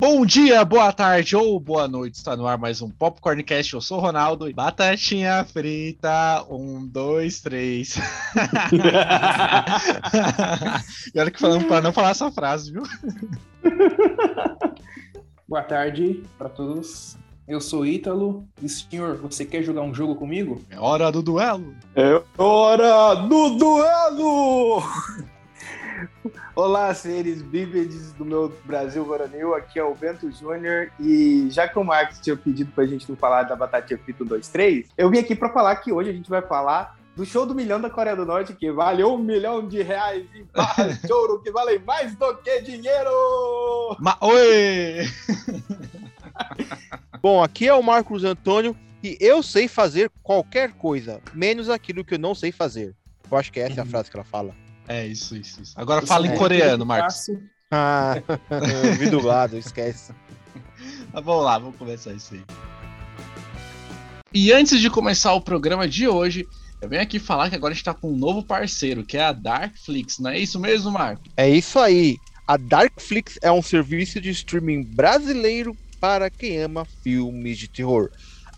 Bom dia, boa tarde ou boa noite. Está no ar mais um Popcorncast. Eu sou o Ronaldo. Batatinha frita. Um, dois, três. e olha que falando para não falar essa frase, viu? Boa tarde para todos. Eu sou Ítalo. E senhor, você quer jogar um jogo comigo? É hora do duelo. É hora do duelo! Olá, seres bípedes do meu Brasil Varonil, aqui é o Bento Júnior e já que o Marcos tinha pedido pra gente não falar da Batatinha Frita 2-3, eu vim aqui pra falar que hoje a gente vai falar do show do milhão da Coreia do Norte, que valeu um milhão de reais em barras de ouro, que valem mais do que dinheiro! Ma Oi! Bom, aqui é o Marcos Antônio e eu sei fazer qualquer coisa, menos aquilo que eu não sei fazer. Eu acho que essa é a frase que ela fala. É isso, isso, isso. Agora fala em coreano, Marcos. Ah, eu vi dublado, esquece. Mas vamos lá, vamos começar isso aí. E antes de começar o programa de hoje, eu venho aqui falar que agora a gente tá com um novo parceiro, que é a Darkflix, não é isso mesmo, Marco? É isso aí. A Darkflix é um serviço de streaming brasileiro para quem ama filmes de terror.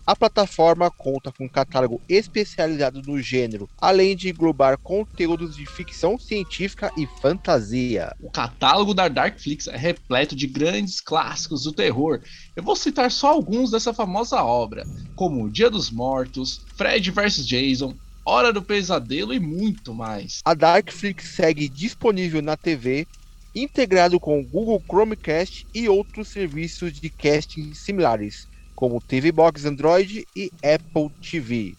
A plataforma conta com um catálogo especializado no gênero, além de englobar conteúdos de ficção científica e fantasia. O catálogo da Darkflix é repleto de grandes clássicos do terror. Eu vou citar só alguns dessa famosa obra, como Dia dos Mortos, Fred vs Jason, Hora do Pesadelo e muito mais. A Darkflix segue disponível na TV, integrado com o Google Chromecast e outros serviços de casting similares como TV Box Android e Apple TV.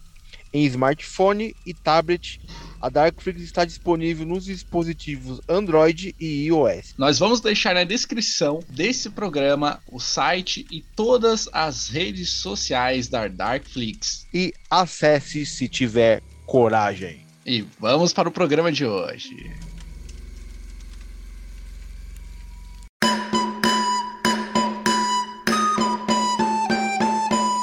Em smartphone e tablet, a Darkflix está disponível nos dispositivos Android e iOS. Nós vamos deixar na descrição desse programa o site e todas as redes sociais da Darkflix. E acesse se tiver coragem. E vamos para o programa de hoje.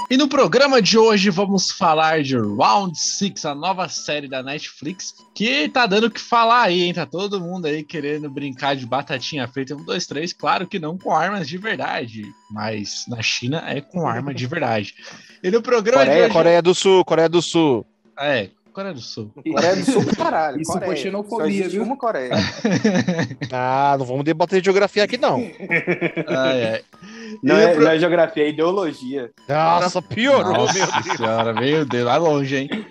E no programa de hoje vamos falar de Round 6, a nova série da Netflix, que tá dando o que falar aí, hein? Tá todo mundo aí querendo brincar de batatinha feita 1, 2, 3. Claro que não com armas de verdade, mas na China é com arma de verdade. E no programa Coreia, de hoje... Coreia do Sul, Coreia do Sul. É, Coreia do Sul. Coreia do Sul, caralho. Isso Coreia. foi xenofobia, viu? uma Coreia. Ah, não vamos debater geografia aqui, não. Ai, ai. Não é, no pro- não é geografia, é ideologia. Nossa, piorou, Nossa meu Deus. senhora, meu Deus, vai longe, hein?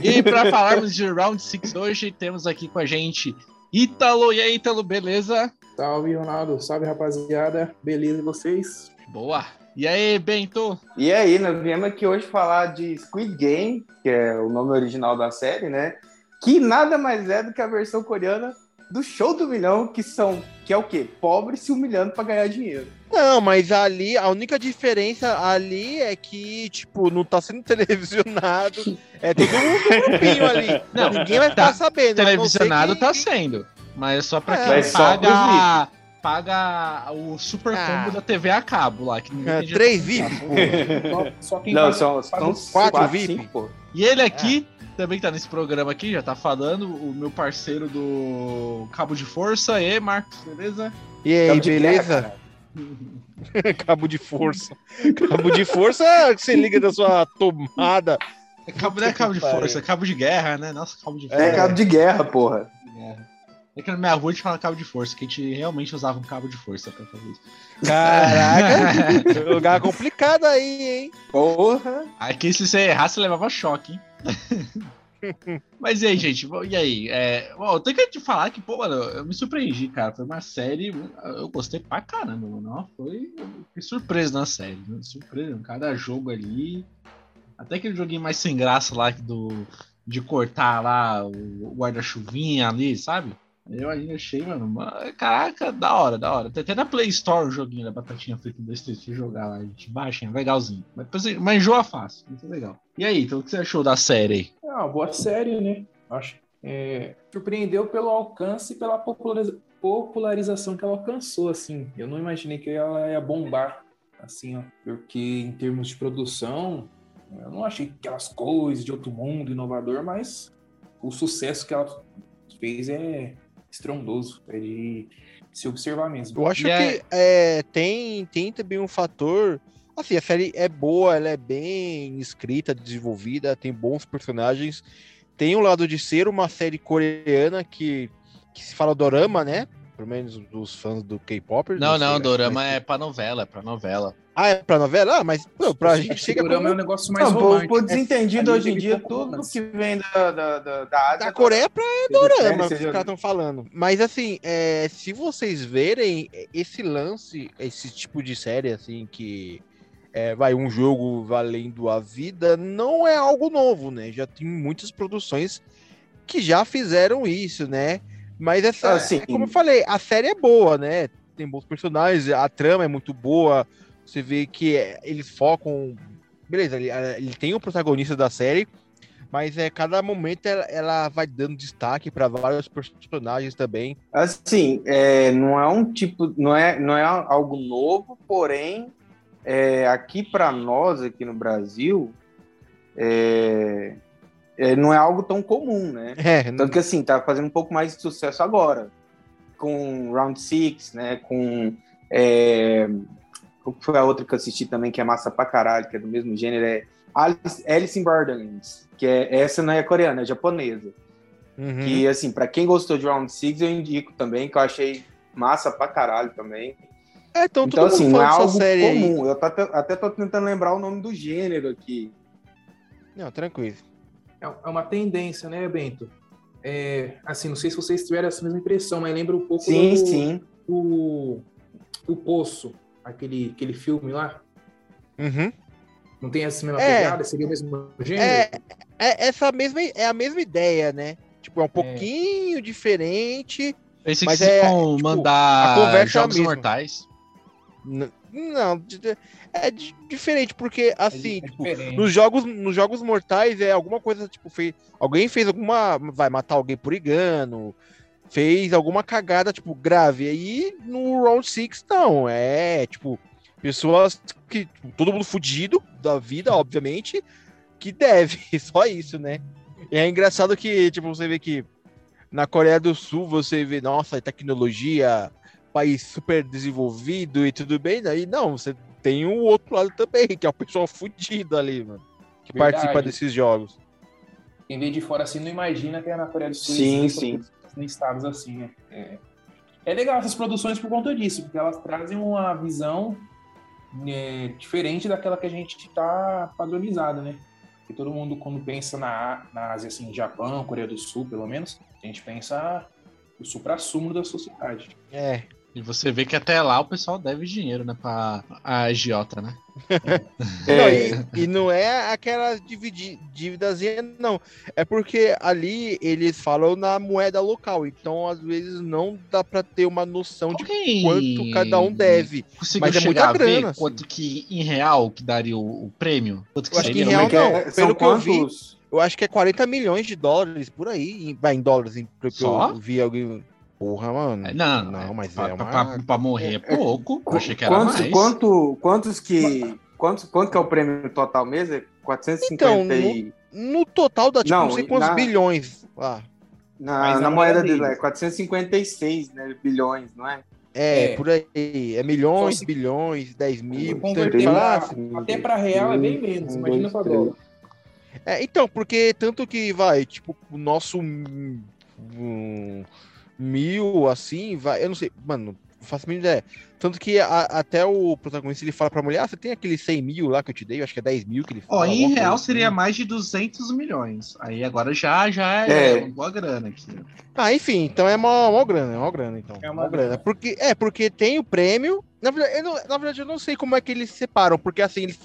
E para falarmos de Round 6 hoje, temos aqui com a gente Ítalo. E aí, Ítalo, beleza? Salve, Ronaldo. Salve, rapaziada. Beleza, e vocês? Boa. E aí, Bento? E aí, nós viemos aqui hoje falar de Squid Game, que é o nome original da série, né? Que nada mais é do que a versão coreana do Show do Milhão, que são, que é o quê? Pobres se humilhando pra ganhar dinheiro. Não, mas ali, a única diferença ali é que, tipo, não tá sendo televisionado. É todo mundo um grupinho ali. Não, Ninguém vai ficar tá sabendo. Televisionado que- tá sendo. Mas é só pra É, quem paga, paga o super Ah. combo da TV a cabo lá. Que É, três. VIP. Só, só quem Não, paga- são, paga são quatro quatro, VIP. cinco, pô. E ele aqui, também tá nesse programa aqui, já tá falando, o meu parceiro do Cabo de Força. E aí, Marcos, beleza? E aí, Cabo beleza? Cabo de força. Cabo de força, você liga da sua tomada. É cabo, não é cabo de força, é cabo de guerra, né? Nossa, cabo de É, força. cabo de guerra, porra. É que na minha rua a gente fala cabo de força, que a gente realmente usava um cabo de força pra fazer isso. Caraca, lugar complicado aí, hein? Porra. Aqui, se você errar, você levava choque, hein? Mas e aí, gente? E aí? É, bom, eu tenho que te falar que, pô, mano, eu me surpreendi, cara. Foi uma série. Eu gostei pra caramba, mano. Foi. Fiquei surpreso na série. né? Surpreso. Cada jogo ali. Até aquele joguinho mais sem graça lá do. De cortar lá o guarda-chuvinha ali, sabe? Eu ainda achei, mano. Caraca, da hora, da hora. Tem até na Play Store o joguinho da Batatinha Frita do Street pra jogar lá. A gente baixa, é legalzinho. Mas, mas enjoa fácil. Muito legal. E aí, então o que você achou da série aí? É uma boa série, né? Acho. É, surpreendeu pelo alcance e pela populariza- popularização que ela alcançou, assim. Eu não imaginei que ela ia bombar, assim, ó. Porque em termos de produção, eu não achei aquelas coisas de outro mundo, inovador, mas o sucesso que ela fez é estrondoso. É de se observar mesmo. Eu acho E que é, tem, tem também um fator. Assim, a série é boa, ela é bem escrita, desenvolvida, tem bons personagens. Tem o lado de ser uma série coreana que, que se fala dorama, né? Pelo menos dos fãs do K-pop. Não, não, sei, Dorama mas- é pra novela, é pra novela. Ah, é pra novela? Ah, mas pô, pra gente chega Dorama como... é um negócio mais Não, romântico. pro desentendido Ali hoje em dia, tudo que vem da, da, da, da Ásia. Da Coreia pra seja dorama, série, que os caras estão falando. Mas assim, é, se vocês verem esse lance, esse tipo de série, assim, que é, vai um jogo valendo a vida, não é algo novo, né? Já tem muitas produções que já fizeram isso, né? Mas essa, Ah, sim. é como eu falei, a série é boa, né? Tem bons personagens, a trama é muito boa. Você vê que é, eles focam. Beleza, ele, ele tem o protagonista da série, mas é cada momento ela, ela vai dando destaque para vários personagens também. Assim, é, não é um tipo, não é, não é algo novo, porém, é, aqui para nós, aqui no Brasil, é, é, não é algo tão comum, né? É, Tanto que assim, tá fazendo um pouco mais de sucesso agora. Com Round Six, né? Com. Foi a outra que eu assisti também, que é massa pra caralho, que é do mesmo gênero? É Alice, Alice in Borderlands. Que é, essa não é coreana, é japonesa. uhum. Que, assim, pra quem gostou de Round Six, eu indico também, que eu achei massa pra caralho também. É, então, Então, todo assim, mundo não é algo série aí. comum. Eu tô até, até tô tentando lembrar o nome do gênero aqui. Não, tranquilo. É é uma tendência, né, Bento? É, assim, não sei se vocês tiveram essa mesma impressão, mas lembra um pouco Sim, do, sim. do, do Poço, aquele, aquele filme lá. Uhum. Não tem essa mesma É. pegada? Seria o mesmo gênero? É, é essa mesma, é a mesma ideia, né? Tipo, é um pouquinho diferente. Esse Mas que se é, vão tipo, mandar a conversa é a Jogos. Mortais. Não, é di- diferente, porque É assim, é tipo, diferente. nos jogos, nos jogos mortais é alguma coisa, tipo, fez, alguém fez alguma, vai matar alguém por engano, fez alguma cagada, tipo, grave. Aí no Round 6 não, é, tipo, pessoas que, tipo, todo mundo fudido da vida, obviamente, que deve, só isso, né? E é engraçado que, tipo, você vê que na Coreia do Sul você vê, nossa, tecnologia, país super desenvolvido e tudo bem, daí não, você tem o outro lado também, que é o pessoal fudido ali, mano, que Verdade. participa desses jogos. Quem vê de fora assim não imagina que é na Coreia do Sul. Sim, sim. Em estados assim, né? É. é legal essas produções por conta disso, porque elas trazem uma visão é, diferente daquela que a gente está padronizado, né? Porque todo mundo, quando pensa na, na Ásia, assim, Japão, Coreia do Sul, pelo menos, a gente pensa o supra-sumo da sociedade. É, E você vê que até lá o pessoal deve dinheiro, né? Pra a agiota, né? Não, É, e, e não é aquelas dívidas, não. É porque ali eles falam na moeda local. Então, às vezes, não dá pra ter uma noção de Alguém quanto cada um deve. Conseguiu Mas é chegar muita a ver grana, assim. quanto que em real que daria o, o prêmio? Quanto que Eu acho que em real não, é? pelo que eu vi? Eu acho que é 40 milhões de dólares por aí. em- Vai em dólares, em- que Só? eu vi alguém. Porra, mano. É, Não, Não, mas pra, é pra- uma- pra- pra morrer é pouco. Eu achei que era Quantos, mais. quanto, quantos que. Quantos, quanto que é o prêmio total mesmo? É 450 Então, e. No total dá tipo Não, não sei quantos na- bilhões. Ah, Na, na moeda dele deles. é 456 né, bilhões, não é? é, É. por aí. É milhões, Fosse- bilhões, 10 mil. Converter pra- até para real é bem menos, Um, imagina para dólar. É, então, porque tanto que vai, tipo, o nosso hum, mil, assim, vai, eu não sei, mano, não faço a mínima ideia. Tanto que a- até o protagonista ele fala pra mulher, ah, você tem aquele 100 mil lá que eu te dei, eu acho que é 10 mil que ele fala. Ó, em real coisa assim. seria mais de 200 milhões. Aí agora já, já é, É. uma boa grana aqui. Ah, enfim, então é uma, uma grana, é uma grana, então. É uma uma grana. grana. Porque, é, porque tem o prêmio, na verdade, eu não, na verdade eu não sei como é que eles separam, porque assim, eles,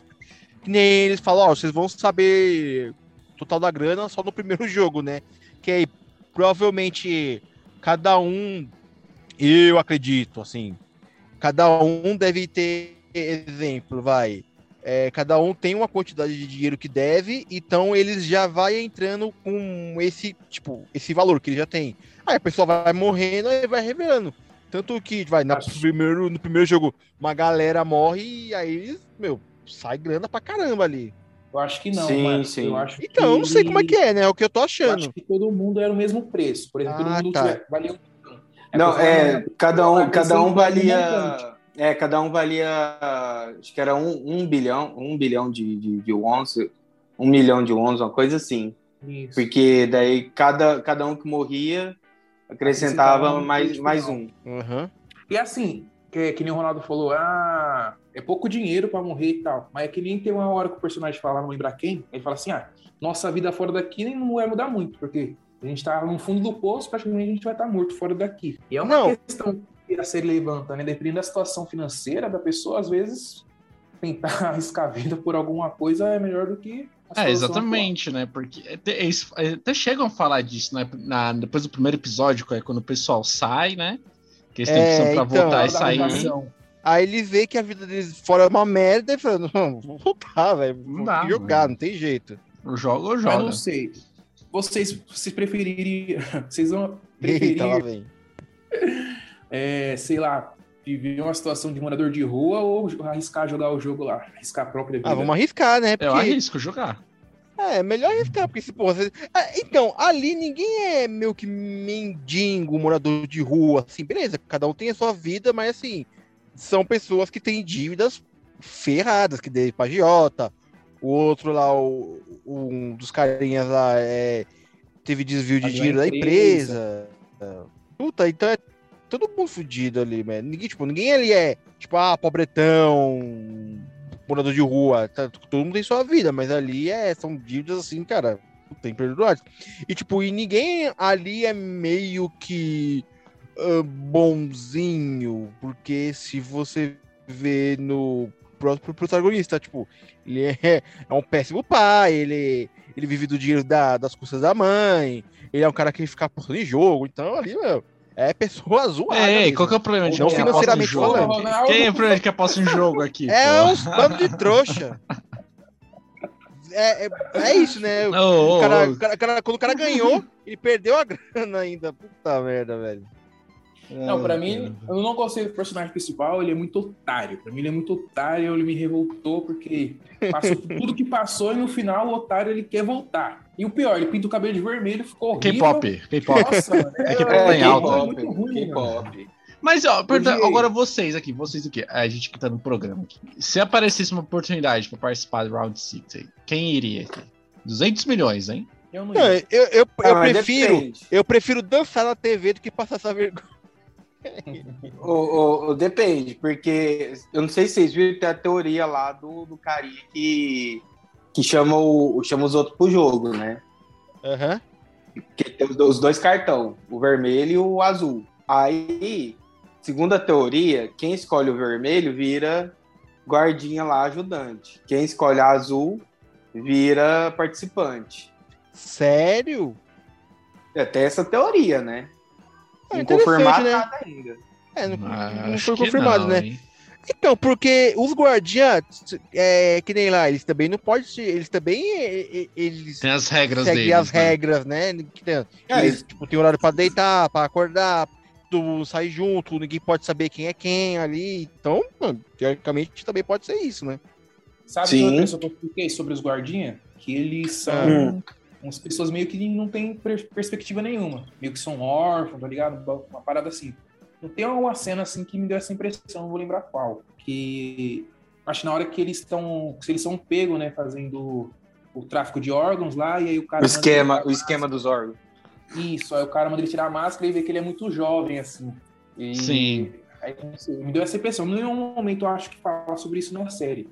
que nem eles falam, ó, vocês vão saber o total da grana só no primeiro jogo, né? Que aí, provavelmente, cada um, eu acredito, assim, cada um deve ter exemplo, vai. É, cada um tem uma quantidade de dinheiro que deve, então eles já vai entrando com esse, tipo, esse valor que ele já tem. Aí a pessoa vai morrendo e vai revelando. Tanto que, vai, na primeiro, no primeiro jogo, uma galera morre e aí meu, sai grana pra caramba ali. Eu acho que não, Sim, mas sim. eu acho Então, eu não sei como é que é, né? É o que eu tô Eu achando. acho que todo mundo era o mesmo preço. Por exemplo, Ah, todo mundo tá. valia um milhão. Não, é, cada um, cada um valia. É, cada um valia. Acho que era um, um bilhão, um bilhão de, de, de wons, um milhão de wons, uma coisa assim. Isso. Porque daí cada, cada um que morria acrescentava Acrescentava um mais, mais um. Aham. E assim, que, que nem o Ronaldo falou, ah, é pouco dinheiro pra morrer e tal. Mas é que nem tem uma hora que o personagem fala, não lembrar quem, ele fala assim, ah, nossa vida fora daqui nem não vai mudar muito, porque a gente tá no fundo do poço, praticamente a gente vai estar morto fora daqui. E é uma Não. questão que a série levanta, né? Dependendo da situação financeira da pessoa, às vezes tentar arriscar a vida por alguma coisa é melhor do que a É, exatamente, né? Porque até, eles até chegam a falar disso, né? Na, depois do primeiro episódio, que é quando o pessoal sai, né? Que eles têm É, opção pra então, voltar e sair. Aí ele vê que a vida deles fora é uma merda e fala, não, vou voltar, velho. Não Vou dá, jogar, mano. não tem jeito. O jogo ou joga. não sei. Vocês, vocês prefeririam. Vocês vão Eita, lá preferir, vem. é, sei lá, viver uma situação de morador de rua ou arriscar jogar o jogo lá? Arriscar a própria vida? Ah, vamos arriscar, né? Eu Porque arrisco jogar. É, melhor arriscar, porque se, porra, você... Ah, então, ali ninguém é meio que mendigo, morador de rua, assim, beleza, cada um tem a sua vida, mas assim, são pessoas que têm dívidas ferradas, que deve pra agiota, o outro lá, o, um dos carinhas lá, é, teve desvio de a dinheiro da empresa. empresa. Puta, então é todo mundo fudido ali, mano. Ninguém, tipo, ninguém ali é, tipo, ah, pobretão, morador de rua, tá, todo mundo tem sua vida, mas ali é, são dívidas assim, cara, tem perdoados. E tipo, e ninguém ali é meio que ah, bonzinho, porque se você vê no próprio protagonista, tipo, ele é, é um péssimo pai, ele, ele vive do dinheiro da- das custas da mãe, ele é um cara que fica apostando em jogo, então ali, meu, é pessoa zoada. É, mesmo. qual que é o problema de Não financeiramente jogo? falando. Quem é o problema de que aposta em jogo aqui? É pô? uns bando de trouxa. É, é, é isso, né? O, Ô, ô, cara, ô. o cara- cara- quando o cara ganhou, ele perdeu a grana ainda. Puta merda, velho. Não, pra mim, eu não gostei do personagem principal, ele é muito otário. Pra mim, ele é muito otário, ele me revoltou porque passou tudo que passou e no final o otário ele quer voltar. E o pior, ele pinta o cabelo de vermelho, ficou horrível. K-pop, K-pop. Nossa. É que é, tá em alta. é mano. K-pop. Mas, ó, agora vocês aqui, vocês aqui, a gente que tá no programa aqui. Se aparecesse uma oportunidade pra participar do Round 6 aí, quem iria aqui? 200 milhões, hein? Eu não eu, eu, Ah, eu mas prefiro, depende. eu prefiro dançar na TV do que passar essa vergonha. O, o- depende, porque eu não sei se vocês viram, tem a teoria lá do, do carinha que, que chama, o, chama os outros pro jogo, né? Aham. Que tem os, do- os dois cartão, o vermelho e o azul. Aí, segundo a teoria, quem escolhe o vermelho vira guardinha lá, ajudante. Quem escolhe a azul vira participante. Sério? Até essa teoria, né? Ah, Não confirmado né? nada ainda. É, não, Ah, não foi confirmado, não, né? hein? Então, porque os guardiãs, é, que nem lá, eles também não podem, eles também, é, é, eles Tem as regras seguem deles. as né? regras, né? Que tem- É, Eles, tipo, tem horário pra deitar, pra acordar, tu sair junto, ninguém pode saber quem é quem ali. Então, mano, teoricamente também pode ser isso, né? Sabe Sim. uma pessoa que eu expliquei sobre os guardinhas? Que eles são Hum. Umas pessoas meio que não têm per- perspectiva nenhuma. Meio que são órfãos, tá ligado? Uma parada assim. Não tem uma cena assim que me deu essa impressão, não vou lembrar qual. Que acho que na hora que eles estão. Se eles são pegos, né, fazendo o tráfico de órgãos lá, e aí o cara. O esquema, o esquema dos órgãos. Isso, aí o cara manda ele tirar a máscara e vê que ele é muito jovem, assim. E- Sim. Aí, sei, me deu essa impressão. Em nenhum momento eu acho que fala sobre isso na série.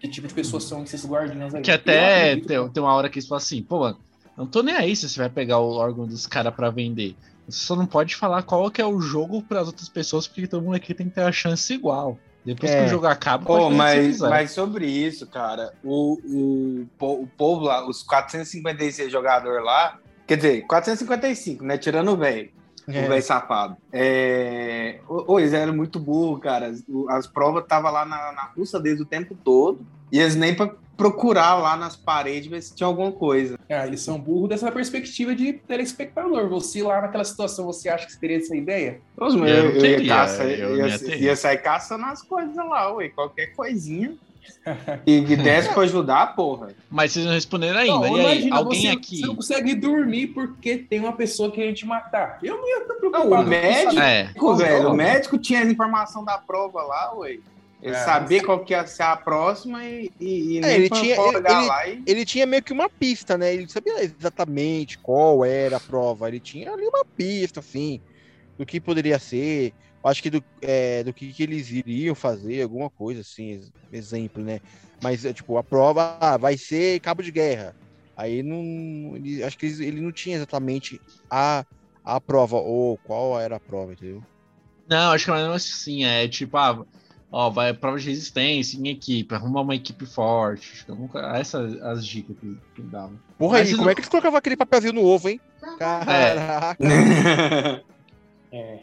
Que tipo de pessoas são esses guardiões aí. Que até tem, tem uma hora que eles falam assim, pô, mano, não tô nem aí se você vai pegar o órgão dos caras pra vender. Você só não pode falar qual que é o jogo pras outras pessoas, porque todo mundo aqui tem que ter a chance igual. Depois É. que o jogo acaba, pode Oh, mas, mas sobre isso, cara, o, o, o povo lá, os 456 jogadores lá, quer dizer, 455, né? Tirando o velho, É. o velho safado. É... ô, eles eram muito burros, cara. As, provas estavam lá na, na russa deles o tempo todo, e eles nem pra procurar lá nas paredes ver se tinha alguma coisa. Ah, eles são burros dessa perspectiva de telespectador. Você lá naquela situação, você acha que você teria essa ideia? Eu eu, eu ia, caça, eu ia, ia ia sair caçando as coisas lá, ué. Qualquer coisinha. E que desse pra ajudar, porra. Mas vocês não responderam ainda. Não, e aí, imagina, alguém você, aqui. Você não consegue dormir porque tem uma pessoa querendo te matar. Eu não ia estar Não, preocupado. o com médico. É. velho, o médico tinha a informação da prova lá, ué. Ele É. sabia qual que ia ser a próxima e, e, e É, nem ele tinha- ele- lá e... Ele tinha meio que uma pista, né? Ele sabia exatamente qual era a prova. Ele tinha ali uma pista, assim, do que poderia ser. Acho que do, é, do que, que eles iriam fazer, alguma coisa assim, ex- exemplo, né? Mas, é, tipo, a prova ah, vai ser cabo de guerra. Aí não. Ele, acho que eles- ele não tinha exatamente a, a prova, ou qual era a prova, entendeu? Não, acho que não é assim. É tipo, ah, ó, vai prova de resistência em equipe, arruma uma equipe forte. Acho que eu nunca. Essas as dicas que, que dava. Porra, Mas aí, não- como é que eles colocavam aquele papelzinho no ovo, hein? Caraca. É,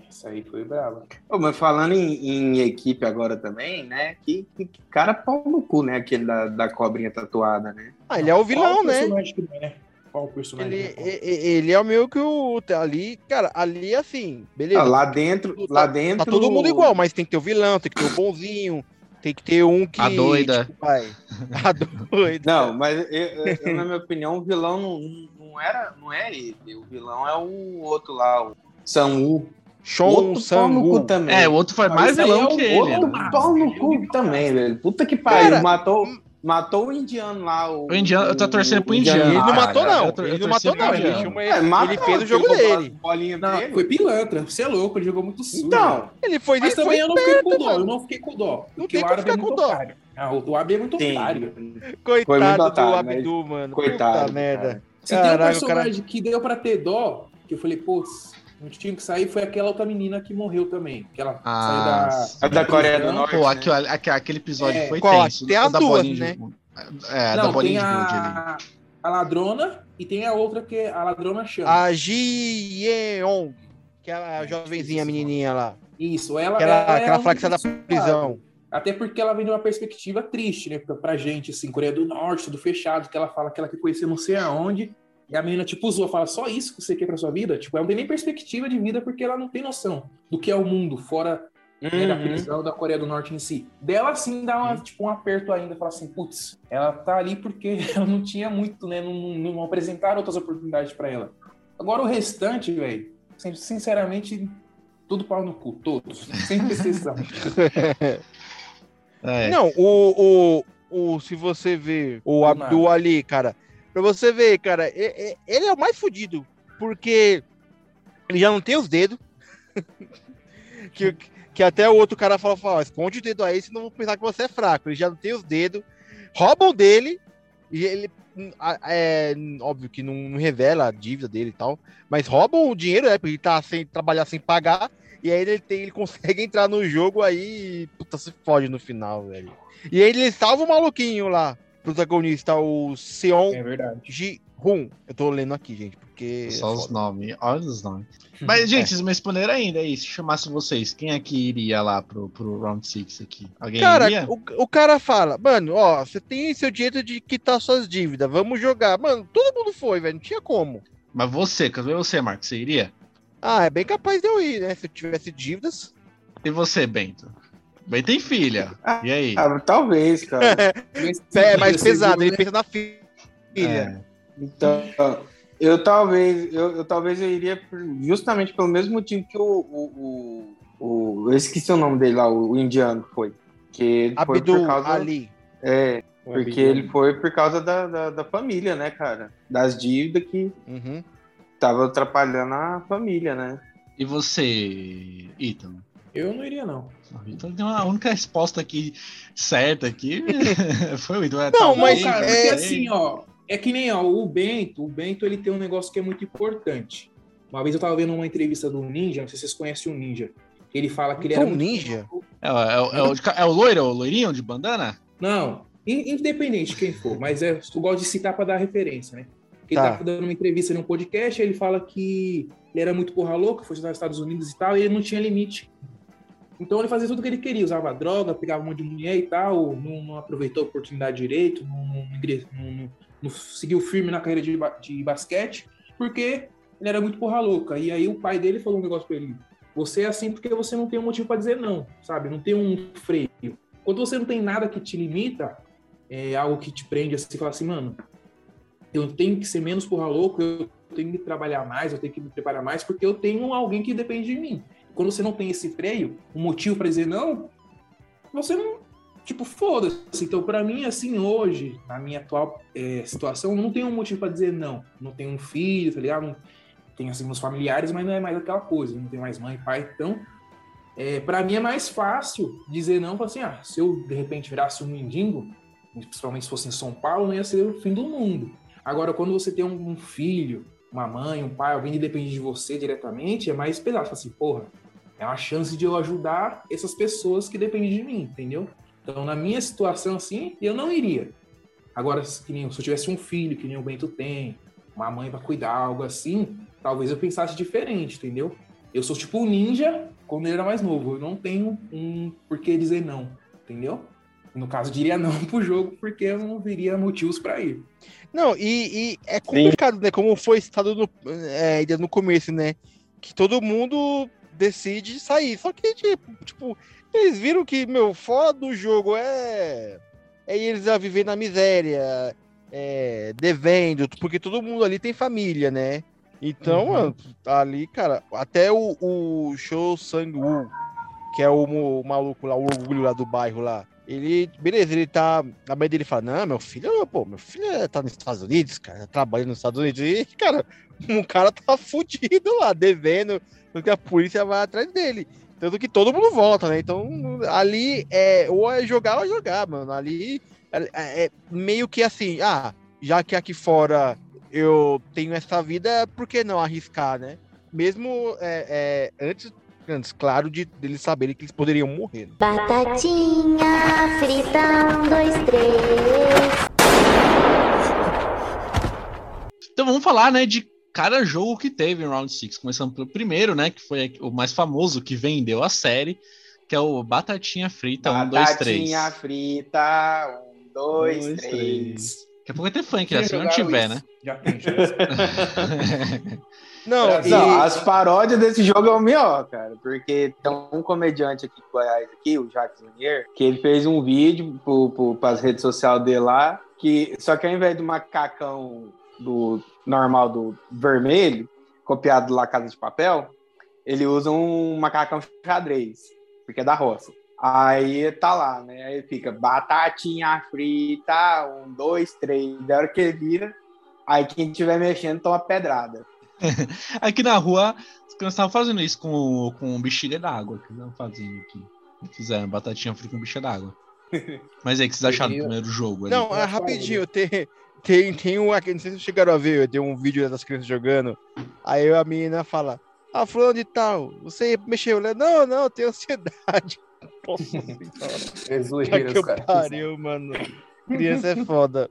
isso aí foi bravo. Ô, mas falando em, em equipe agora também, né? Que, que cara pau no cu, né? Aquele da, da cobrinha tatuada, né? Ah, ele é o vilão, né? é, né? Qual o personagem? Ele, é? ele é o meu que o. Ali, cara, ali assim, beleza. Ah, lá dentro, lá dentro. Tá todo mundo igual, mas tem que ter o vilão, tem que ter o bonzinho, tem que ter um que. A doida. tipo, vai. A doida. Não, mas eu- eu, na minha opinião, o vilão não, não era, não é ele. O vilão é o outro lá, o Samu. Sean outro pau no cu Sangu. também. É, o outro foi mais vilão é que ele. outro né? Pau no cu também, velho. Puta que pariu. Cara, matou, matou o indiano lá. O, O indiano- eu tô torcendo pro o indiano. Ele não Ah, matou, cara, não. eu tô- eu ele não matou, não. Ele, indiano. tinha uma- É, ele matou, fez o jogo dele. bolinhas Não, dele. foi pilantra. Você é louco, ele jogou muito sujo. Então, Ele foi. Mas ele também foi eu não fiquei com dó, eu não fiquei com dó. Não porque tem o como ficar é muito com dó. Ah, o árabe é muito sim. otário. Coitado do mas- Abdu, mano. Coitado. Puta merda. cara. Se tem um personagem que deu pra ter dó, que eu falei, putz, não tinha que sair, foi aquela outra menina que morreu também. Que ela Ah, saiu A da Coreia do. Norte. Pô, né? aquele, aque- aquele episódio É, foi qual? tenso. Tem as da duas, né? de- É, a da Não, bolinha tem de gude ali. a, a ladrona e tem a outra que a ladrona chama. A Ji Yeon, que é a jovenzinha, a menininha lá. Isso, ela, Aquela, ela é aquela fala que sai da prisão. Até porque ela vem de uma perspectiva triste, né? Pra, pra gente, assim, Coreia do Norte, tudo fechado, que ela fala que ela quer conhecer não sei aonde. E a menina, tipo, usou, fala, só isso que você quer pra sua vida? Tipo, ela não tem nem perspectiva de vida porque ela não tem noção do que é o mundo fora né, da Uhum. prisão da Coreia do Norte em si. Dela, assim, dá uma, tipo, um aperto ainda, fala assim, putz, ela tá ali porque ela não tinha muito, né? Não, não, não apresentaram outras oportunidades pra ela. Agora o restante, velho, sin- sinceramente, tudo pau no cu, todos, sem exceção. É. Não, o, o, o, se você ver o Do Abdul ali, cara, pra você ver, cara, ele é o mais fudido, porque ele já não tem os dedos. que, que até o outro cara fala, fala, esconde o dedo aí, senão vão pensar que você é fraco. Ele já não tem os dedos, roubam dele, e ele, é óbvio que não, não revela a dívida dele e tal, mas roubam o dinheiro, né, porque ele tá sem trabalhar sem pagar, e aí ele, tem, ele consegue entrar no jogo aí e, puta, se fode no final, velho. E aí ele salva o maluquinho lá, protagonista, o Seon É verdade. Ji-hun. Eu tô lendo aqui, gente, porque... Só é os nomes, olha os nomes. Mas, gente, vocês me responderam ainda aí. Se chamasse vocês, quem é que iria lá pro, pro Round 6 aqui? Alguém Cara, iria? o, o cara fala, mano, ó, você tem seu direito de quitar suas dívidas, vamos jogar. Mano, todo mundo foi, velho, não tinha como. Mas você, cadê você, Marcos? Você iria? Ah, é bem capaz de eu ir, né? Se eu tivesse dívidas. E você, Bento? Bento tem filha. E aí? Ah, talvez, cara. É mais Você pesado, viu, ele né? pensa na filha. É. Então, eu talvez, eu, eu talvez eu iria justamente pelo mesmo motivo que o, o, o, o- eu esqueci o nome dele lá, o, o indiano foi, que ele foi Abdul por causa, Ali. é, porque ele foi por causa da, da, da família, né, cara, das dívidas que Uhum. tava atrapalhando a família, né. E você, Ethan? Eu não iria, não. Então tem uma única resposta aqui certa aqui foi o Ethan. É, Não, talvez, mas cara, é- assim, ó, é que nem ó, o Bento, o Bento ele tem um negócio que é muito importante. Uma vez eu tava vendo uma entrevista do Ninja, não sei se vocês conhecem o Ninja. Ele fala que ele era Um muito- ninja? É, o- é, o- é, o, de ca- é o loiro, o loirinho de bandana? Não, in- independente de quem for, mas é, eu gosto de citar para dar referência, né? Ele Tá. tá dando uma entrevista num podcast, ele fala que ele era muito porra louca, foi estudar nos Estados Unidos e tal, e ele não tinha limite. Então ele fazia tudo o que ele queria, usava droga, pegava um monte de mulher e tal, não, não aproveitou a oportunidade direito, não, não, não- não- seguiu firme na carreira de, de basquete, porque ele era muito porra louca. E aí o pai dele falou um negócio pra ele: você é assim porque você não tem um motivo para dizer não, sabe? Não tem um freio. quando você não tem nada que te limita, é algo que te prende, assim, você fala assim, mano, eu tenho que ser menos porra louco, eu tenho que trabalhar mais, eu tenho que me preparar mais, porque eu tenho alguém que depende de mim. Quando você não tem esse freio, um motivo para dizer não, você não, tipo, foda-se. Então, para mim, assim, hoje, na minha atual é, situação, não tenho um motivo para dizer não. Não tenho um filho, tá ligado? Não, tenho, assim, meus familiares, mas não é mais aquela coisa. Não tenho mais mãe, pai. Então, é, para mim é mais fácil dizer não, assim, ah, se eu, de repente, virasse um mendigo, principalmente se fosse em São Paulo, não ia ser o fim do mundo. Agora, quando você tem um filho, uma mãe, um pai, alguém que depende de você diretamente, é mais pesado. Assim, porra, é uma chance de eu ajudar essas pessoas que dependem de mim, entendeu? Então, na minha situação, assim, eu não iria. Agora, que nem, se eu tivesse um filho, que nem o Bento tem, uma mãe para cuidar, algo assim, talvez eu pensasse diferente, entendeu? Eu sou tipo um ninja quando ele era mais novo. Eu não tenho um por que dizer não, entendeu? No caso, diria não pro jogo, porque eu não veria motivos para ir. Não, e, e, é complicado, Sim. né? Como foi citado no, é, no começo, né? Que todo mundo decide sair. Só que, tipo, tipo eles viram que, meu, fora do jogo é. É eles a viver na miséria, é, devendo, porque todo mundo ali tem família, né? Então, uhum. ali, cara, até o, o Show Sang-woo, que é o, o, maluco lá, o orgulho lá do bairro lá, ele, beleza, ele tá. A mãe dele fala: Não, meu filho, pô, meu filho tá nos Estados Unidos, cara, trabalhando nos Estados Unidos. E, cara, um cara tá fudido lá, devendo, porque a polícia vai atrás dele. Tanto que todo mundo volta, né? Então, ali é ou é jogar ou é jogar, mano. Ali é, é meio que assim, ah, já que aqui fora eu tenho essa vida, por que não arriscar, né? Mesmo é, é, antes, antes, claro, de eles saberem que eles poderiam morrer. Né? Batatinha frita, um, dois, três. Então vamos falar, né, de cada jogo que teve em Round 6. Começando pelo primeiro, né? Que foi o mais famoso que vendeu a série, que é o Batatinha Frita 1, 2, 3. Batatinha Frita 1, 2, 3. Daqui a pouco vai ter funk, né? Se não tiver, isso. né? Já tem, já. não, e... não, as paródias desse jogo é o melhor, cara. Porque tem um comediante aqui em Goiás, aqui, o Jacques Lanier, que ele fez um vídeo para as redes sociais dele lá, que só que ao invés do macacão do normal do vermelho, copiado lá Casa de Papel, ele usa um macacão xadrez, porque é da roça. Aí tá lá, né? Aí fica batatinha frita, um, dois, três. Da hora que ele vira, aí quem estiver mexendo toma pedrada. aqui na rua, os crianças estavam fazendo isso com, com bexiga d'água, que não faziam aqui. Fizeram batatinha frita com bexiga d'água. Mas aí, o que vocês acharam do primeiro jogo? Ali? Não, é rapidinho, tem, tem, tem um aqui, não sei se vocês chegaram a ver, tem um vídeo das crianças jogando. Aí a menina fala: Ah, fulano de tal, você mexeu? Eu, não, não, eu tenho ansiedade. Nossa senhora. É zoeira, que cara. pariu, mano. Criança é foda.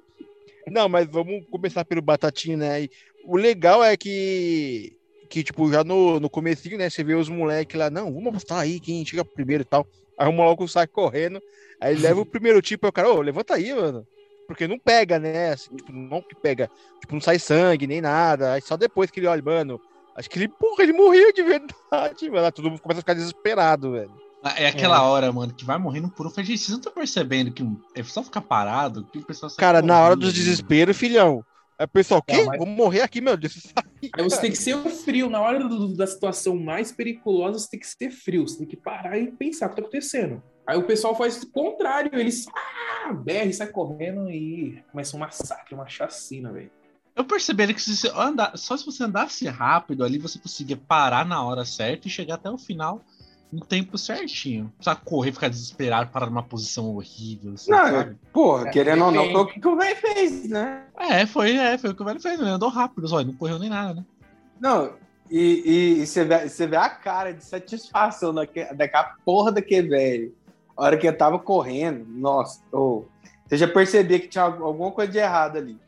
Não, mas vamos começar pelo Batatinha, né? E o legal é que, que tipo, já no, no comecinho, né? Você vê os moleques lá, não, vamos apostar aí quem chega primeiro e tal. Aí o maluco sai correndo, aí leva o primeiro tipo, e o cara, ô, levanta aí, mano. Porque não pega, né? Assim, tipo, não que pega. Tipo, não sai sangue, nem nada. Aí só depois que ele olha, mano. Acho que ele, porra, ele morreu de verdade, mano. Todo mundo começa a ficar desesperado, velho. Ah, é aquela é. hora, mano, que vai morrendo por um. Gente, vocês não estão percebendo que é só ficar parado? Que o pessoal Cara, na hora do desespero, filhão. É pessoal, o quê? Mas... Vamos morrer aqui, meu Deus. Aí você tem que ser frio. Na hora do, da situação mais periculosa, você tem que ser frio. Você tem que parar e pensar o que tá acontecendo. Aí o pessoal faz o contrário, eles ah, berra e sai correndo e começa um massacre, uma chacina, velho. Eu percebi que se você andar, só se você andasse rápido ali, você conseguia parar na hora certa e chegar até o final no tempo certinho. Precisa correr, ficar desesperado, parar numa posição horrível. Assim, não, sabe? porra, é, querendo ou não, foi o que o velho fez, né? É, foi, é, foi o que o velho fez, ele andou rápido, só, não correu nem nada, né? Não, e, e, e você, vê, você vê a cara de satisfação daquela, daquela porra daquele velho a hora que eu tava correndo, nossa, oh, você já percebia que tinha alguma coisa de errado ali.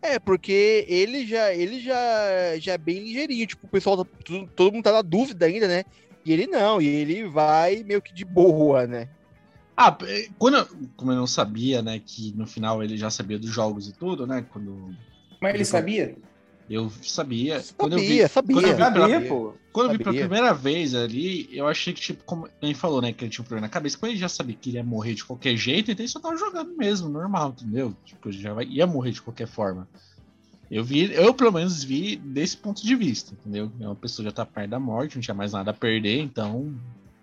É, porque ele já, ele já, já é bem ligeirinho, tipo, o pessoal, tá, todo, todo mundo tá na dúvida ainda, né? E ele não, e ele vai meio que de boa, né? Ah, quando eu, como eu não sabia, né, que no final ele já sabia dos jogos e tudo, né? Quando Mas ele, sabia? Eu sabia. Sabia, quando eu vi, sabia. Quando eu vi, pela, Sabia, pô. quando eu vi pela primeira vez ali, eu achei que, tipo, como ele falou, né, que ele tinha um problema na cabeça, quando ele já sabia que ele ia morrer de qualquer jeito, então ele só tava jogando mesmo, normal, entendeu? Tipo, ele já vai, ia morrer de qualquer forma. Eu vi, eu pelo menos vi desse ponto de vista, entendeu? É uma pessoa já tá perto da morte, não tinha mais nada a perder, então,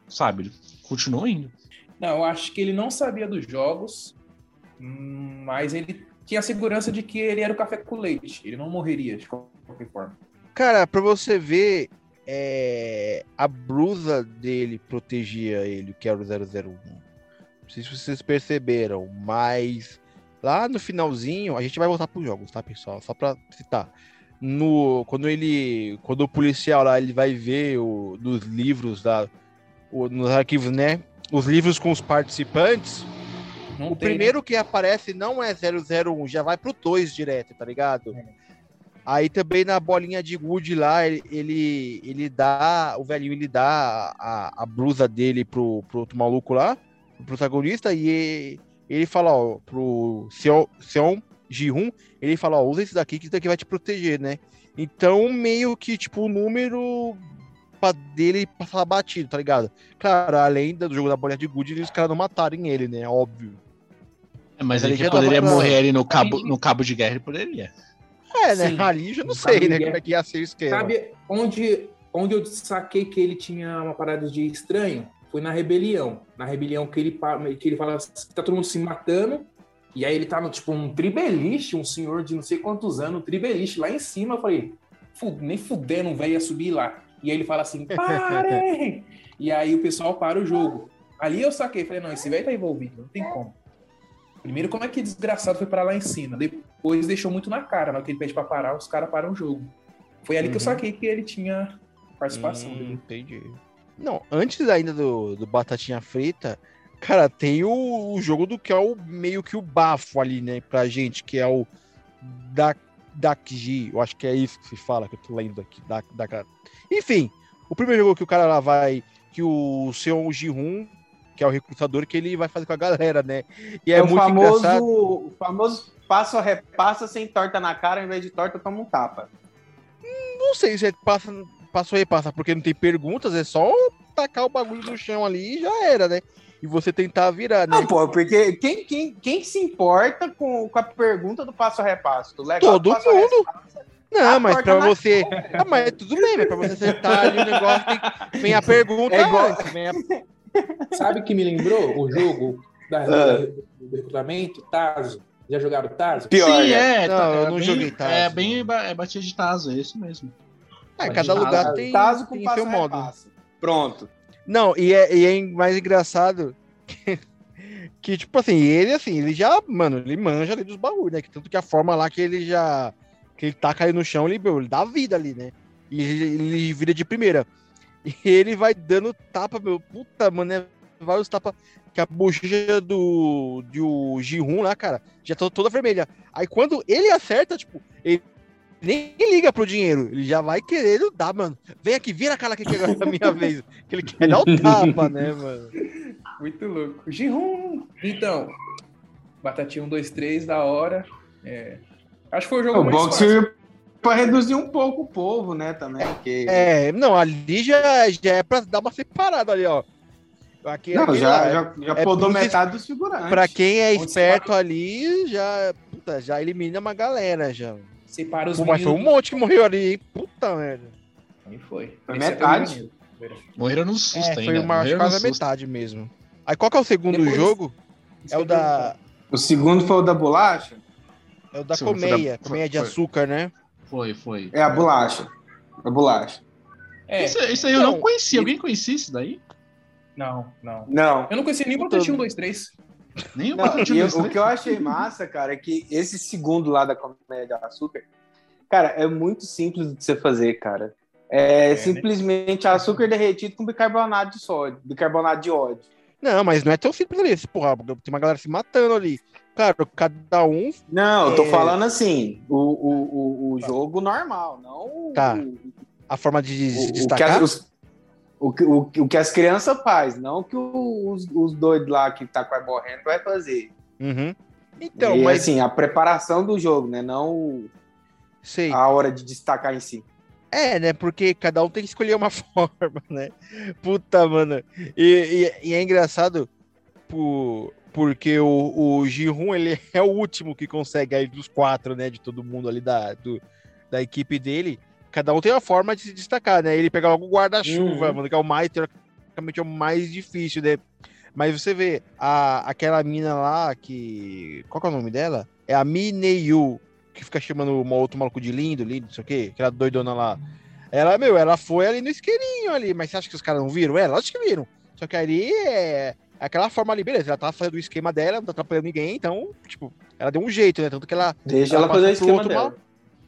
sabe, ele continuou indo. Não, eu acho que ele não sabia dos jogos, hum, mas ele tinha a segurança de que ele era o café com leite. Ele não morreria de qualquer forma. Cara, pra você ver, é, a blusa dele protegia ele, que era o 001. Não sei se vocês perceberam, mas lá no finalzinho, a gente vai voltar pros jogos, tá, pessoal? Só pra citar. No, quando ele. Quando o policial lá ele vai ver o, nos livros da. o- nos arquivos, né? Os livros com os participantes. Não O tem, né? primeiro que aparece não é 001, já vai pro 2 direto, tá ligado? É. Aí também na bolinha de gude lá, ele, ele, ele dá, o velhinho ele dá a, a blusa dele pro, pro outro maluco lá, o protagonista, e ele, fala, ó, pro Seon, Seon Ji-hun, ele fala, ó, usa esse daqui que isso daqui vai te proteger, né? Então, meio que, tipo, o número pra dele passar batido, tá ligado? Claro, além do jogo da bolinha de gude, os caras não matarem ele, né? Óbvio. É, mas Ele ele já poderia morrer ali no cabo, no cabo de guerra, ele poderia. É, né? Sim. Ali eu não sei, né? que Como é que ia ser o esquema. Sabe onde, onde eu saquei que ele tinha uma parada de estranho? Foi na rebelião. Na rebelião que ele, que ele fala que tá todo mundo se matando. E aí ele tá no, tipo, um tribeliche, um senhor de não sei quantos anos, um tribeliche lá em cima. Eu falei, "Fu- nem fudendo um velho ia subir lá. E aí ele fala assim, parem! e aí o pessoal para o jogo. Ali eu saquei, falei, não, esse velho tá envolvido, não tem como. Primeiro, como é que desgraçado foi parar lá em cima? Depois deixou muito na cara, na hora que ele pede pra parar, os caras param o jogo. Foi ali que eu Uhum. saquei que ele tinha participação Hum, dele. entendi. Não, antes ainda do, do Batatinha Frita, cara, tem o, o jogo do que é o meio que o bafo ali, né, pra gente, que é o da, Dakji, eu acho que é isso que se fala, que eu tô lendo aqui. Da, da, enfim, o primeiro jogo que o cara lá vai, que o Seon Ji-hun, que é o recrutador, que ele vai fazer com a galera, né? E é, É, o muito famoso, engraçado. o famoso passo a repassa sem torta na cara, ao invés de torta, toma um tapa. Não sei se é passa, passa ou repassa, porque não tem perguntas, é só tacar o bagulho no chão ali e já era, né? E você tentar virar, né? Não, pô, porque quem, quem, quem se importa com, com a pergunta do passo a repasso? O legal Todo do passo a mundo. repassa- Não, mas pra você. Ah, mas tudo bem, mas pra você acertar ali o negócio, tem... vem a pergunta É igual- antes, vem a- Sabe o que me lembrou? O jogo da, Ah. do recrutamento, Tazo. Já jogaram Tazo? Pior, Sim, né? é. Não, tá- eu é não bem, joguei Tazo, É bem é batida de Tazo, é isso mesmo. Mas cada lugar tem, Tazo com tem seu modo. Pronto. Não, e é, e é mais engraçado que, que, tipo assim, ele, assim, ele já, mano, ele manja ali dos bagulhos, né? Que tanto que a forma lá que ele já. Que ele taca ali no chão, ele, meu, ele dá vida ali, né? E ele, ele vira de primeira. E ele vai dando tapa, meu. Puta, mano, é vários tapas. Que a bochecha do. do Ji-Hun lá, cara, já tá toda vermelha. Aí quando ele acerta, tipo, ele nem liga pro dinheiro. Ele já vai querendo dar, mano. Vem aqui, vira a cara aqui que agora é a minha vez. Que ele quer dar o tapa, né, mano? Muito louco. Gihun! Então, Batatinha 1, 2, 3, da hora. É, Acho que foi o jogo O mais que fácil. pra reduzir um pouco o povo, né, também. Porque... É, não, ali já, já é pra dar uma separada ali, ó. Aqui, Não, aqui, já, ó, já, já é podou metade dos figurantes. Pra quem é Onde esperto ali, já, puta, já elimina uma galera já. Separa os Pô, mas foi um monte que morreu ali, hein? Puta merda. Aí foi. Foi Esse é metade. maneiro. Morreram no susto É, foi ainda. uma, morreram quase a metade mesmo. Aí qual que é o segundo Depois- jogo? É o da. O segundo foi o da bolacha? é o da Sim, foi da- colmeia, foi- colmeia de foi. açúcar, né? Foi, foi. É a bolacha. A bolacha. É, Isso, isso aí eu Não, não conhecia. Alguém conhecia isso daí? não, não. Não. Eu não conhecia nem o 1, 2, 3. Nem o Não, eu- o né? que eu achei massa, cara, é que esse segundo lá da comédia de açúcar, cara, é muito simples de você fazer, cara. É, né? simplesmente açúcar derretido com bicarbonato de sódio, bicarbonato de óleo. Não, mas não é tão simples ali. Porra, tem uma galera se matando ali. Claro, cada um. Não, eu tô É. falando assim, o, o, o, o jogo normal, não o- Tá. o, A forma de se o, o, que destacar. os- o, que- o, que- o que as crianças fazem, não o que os, os doidos lá que tá quase morrendo vai fazer. Uhum. Então, e, mas assim, a preparação do jogo, né? Não o, Sei. a hora de destacar em si. É, né? Porque cada um tem que escolher uma forma, né? Puta, mano. E, e- e é engraçado por, porque o, o ele é o último que consegue aí dos quatro, né? De todo mundo ali da, do- da equipe dele. Cada um tem uma forma de se destacar, né? Ele pega logo o guarda-chuva, Uhum. mano, que é o mais, teoricamente, é o mais difícil, né? Mas você vê, a, aquela mina lá que. Qual que é o nome dela? É a Mineyu, que fica chamando um outro maluco de lindo, lindo, não sei o quê, aquela doidona lá. Ela, meu, ela foi ali no isqueirinho ali, mas você acha que os caras não viram ela? Acho que viram. Só que ali é aquela forma ali, beleza, ela tava fazendo o esquema dela, não tá atrapalhando ninguém, então, tipo, ela deu um jeito, né? Tanto que ela. Deixa Ela ela fazer o esquema dela. mal.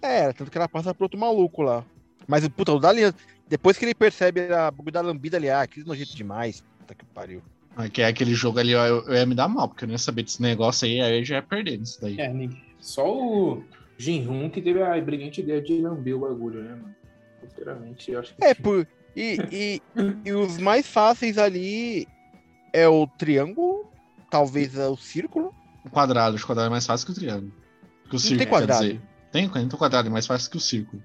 É, tanto que ela passa pro outro maluco lá. Mas, puta, o Dalian, depois que ele percebe a bagulho da lambida ali, ah, que nojento demais. Puta que pariu. Ah, Que é aquele jogo ali, ó, eu, eu ia me dar mal, porque eu não ia saber desse negócio aí, aí eu já ia perder nisso daí. É, só o Jinhun que teve a brilhante ideia de lamber o bagulho, né, mano? Sinceramente, eu acho que. É, por. E, e, e os mais fáceis ali é o triângulo, talvez é o círculo. O quadrado, o quadrado é mais fácil que o triângulo. Que o círculo, tem quer quadrado. Tem, tem o quadrado, é mais fácil que o círculo.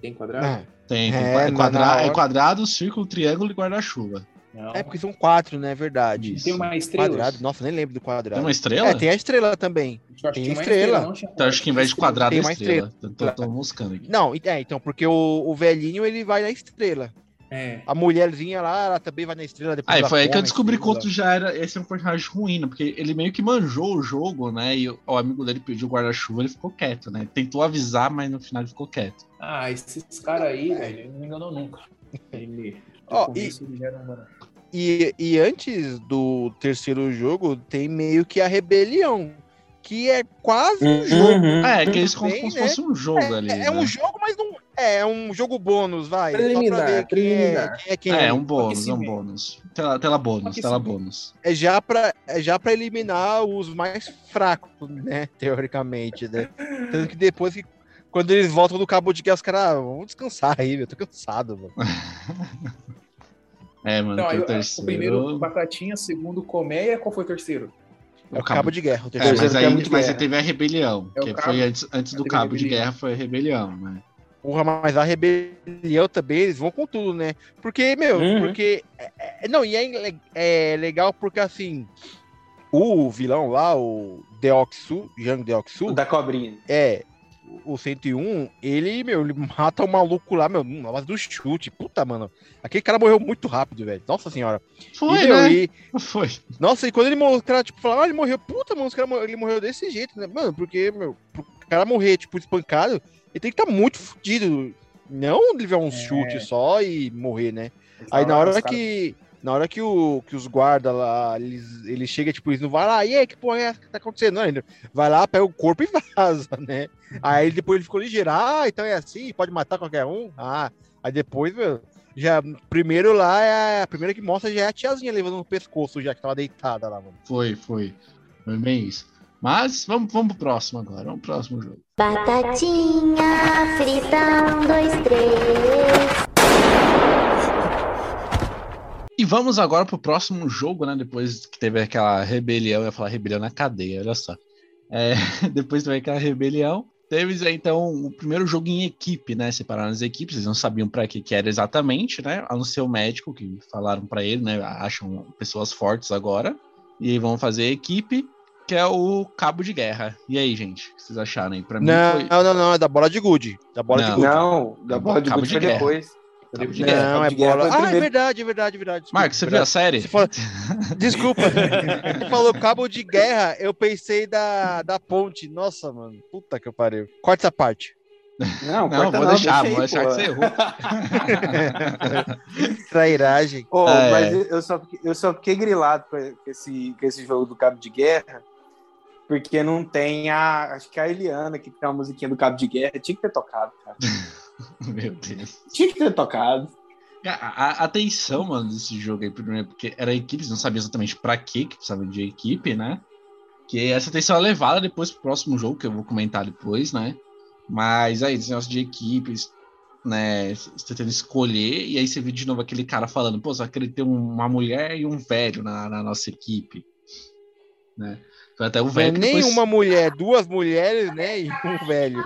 Tem quadrado? É, Tem, tem É, quadra- é quadrado, círculo, triângulo e guarda-chuva. Não. é porque são quatro, né? É verdade. Isso. Tem uma estrela. Quadrado, nossa, nem lembro do quadrado. Tem uma estrela? É, tem a estrela também. tem estrela. não Então acho que em vez de quadrado Tem é uma estrela. Tô, tô, tô moscando aqui. Não, é, então, porque o, o velhinho ele vai na estrela. É. A mulherzinha lá, ela também vai na estrela depois. Aí foi aí que eu descobri estrela. quanto já era esse é um personagem ruim, né? Porque ele meio que manjou o jogo, né? E o, o amigo dele pediu o guarda-chuva, ele ficou quieto, né? Tentou avisar, mas no final ele ficou quieto. Ah, esses caras aí, velho, ele não me enganou nunca. Ele. Ó, ele já era um- E, e antes do terceiro jogo, tem meio que a rebelião. Que é quase um jogo. Uhum. É, que eles como, Bem, como se né? fosse um jogo ali. É, é um né? jogo, mas não. É, é um jogo bônus, vai. Só pra Preliminar, ver quem é, preliminar. quem é quem. É, um bônus, é um bônus. Tela, tela bônus, tela bônus. É já pra, é já pra eliminar os mais fracos, né? Teoricamente, né? Tanto que depois que. Quando eles voltam do cabo de guerra, os caras, ah, vamos descansar aí, meu. Tô cansado, mano. É, mano, que aí, o o terceiro. primeiro Batatinha, segundo Colmeia, qual foi o terceiro? É o cabo de guerra. O É, terceiro. mas terceiro aí, cabo mas aí guerra. teve a rebelião, É o que cabo. foi antes, antes do cabo de guerra, foi a rebelião, né? Porra, mas a rebelião também, eles vão com tudo, né? Porque, meu, Uhum. porque. é- é- não, e é, le- é legal porque assim. O vilão lá, o Deoxu, Yang Deoxu, O da cobrinha. é. O 101, ele, meu, ele mata o maluco lá, meu, na base do chute. Puta, mano. Aquele cara morreu muito rápido, velho. Nossa senhora. Foi, e, meu, né? e- Foi. nossa, e quando ele morreu, o cara, tipo, falava, ah, ele morreu. Puta, mano, os cara, ele morreu desse jeito, né? Mano, porque, meu, pro cara morrer, tipo, espancado, ele tem que estar muito fudido. Não levar um chute só e morrer, né? Aí na hora que. Na hora que, o, que os guardas lá, eles, eles chegam, tipo, eles não vão lá, e aí, que porra é essa que tá acontecendo? Não, ele vai lá, pega o corpo e vaza, né? Aí depois ele ficou ligeiro, ah, então é assim, pode matar qualquer um? Ah, aí depois, meu, já, primeiro lá, é a primeira que mostra já é a tiazinha levando no pescoço, já que tava deitada lá, mano. Foi, foi. Foi bem isso. Mas vamos, vamos pro próximo agora. Vamos pro próximo jogo. Batatinha frita, um, dois, três. E vamos agora pro próximo jogo, né? Depois que teve aquela rebelião, eu ia falar rebelião na cadeia, olha só. É, depois teve aquela rebelião. Teve então o primeiro jogo em equipe, né? Separaram as equipes, eles não sabiam para que, que era exatamente, né? A não ser o médico que falaram para ele, né? Acham pessoas fortes agora e vão fazer equipe, que é o cabo de guerra. E aí, gente, o que vocês acharam aí? Para mim Não, foi não, não, não, é da bola de gude. Da bola de Não. gude. Não, da bola de Cabo gude de foi depois. Cabo de É, guerra. Não, é de bola. Ah, é verdade, é verdade, é verdade. Desculpa, Marcos, você viu verdade. a série? Você fala- Desculpa. Você falou cabo de guerra, eu pensei da, da ponte. Nossa, mano. Puta que eu pariu. Corta essa parte. Não, Não, corta vou não, deixar, deixa vou deixar pô. que você errou. Trairagem. Ô, É. mas eu só, fiquei- eu só fiquei grilado com esse, com esse jogo do Cabo de Guerra, porque não tem a. Acho que a Eliana, que tem a musiquinha do Cabo de Guerra, tinha que ter tocado, cara. Meu Deus. Tinha que ter tocado. A, a, a tensão, mano, desse jogo aí, primeiro, porque era equipes, não sabia exatamente pra quê que precisavam de equipe, né? Que essa tensão é levada depois pro próximo jogo, que eu vou comentar depois, né? Mas aí, esse negócio de equipes, né? Você tentando escolher, e aí você vê de novo aquele cara falando, pô, só queria ter uma mulher e um velho na, na nossa equipe. Né? Foi até o Não é velho que nem depois- uma mulher, duas mulheres, né? E um velho.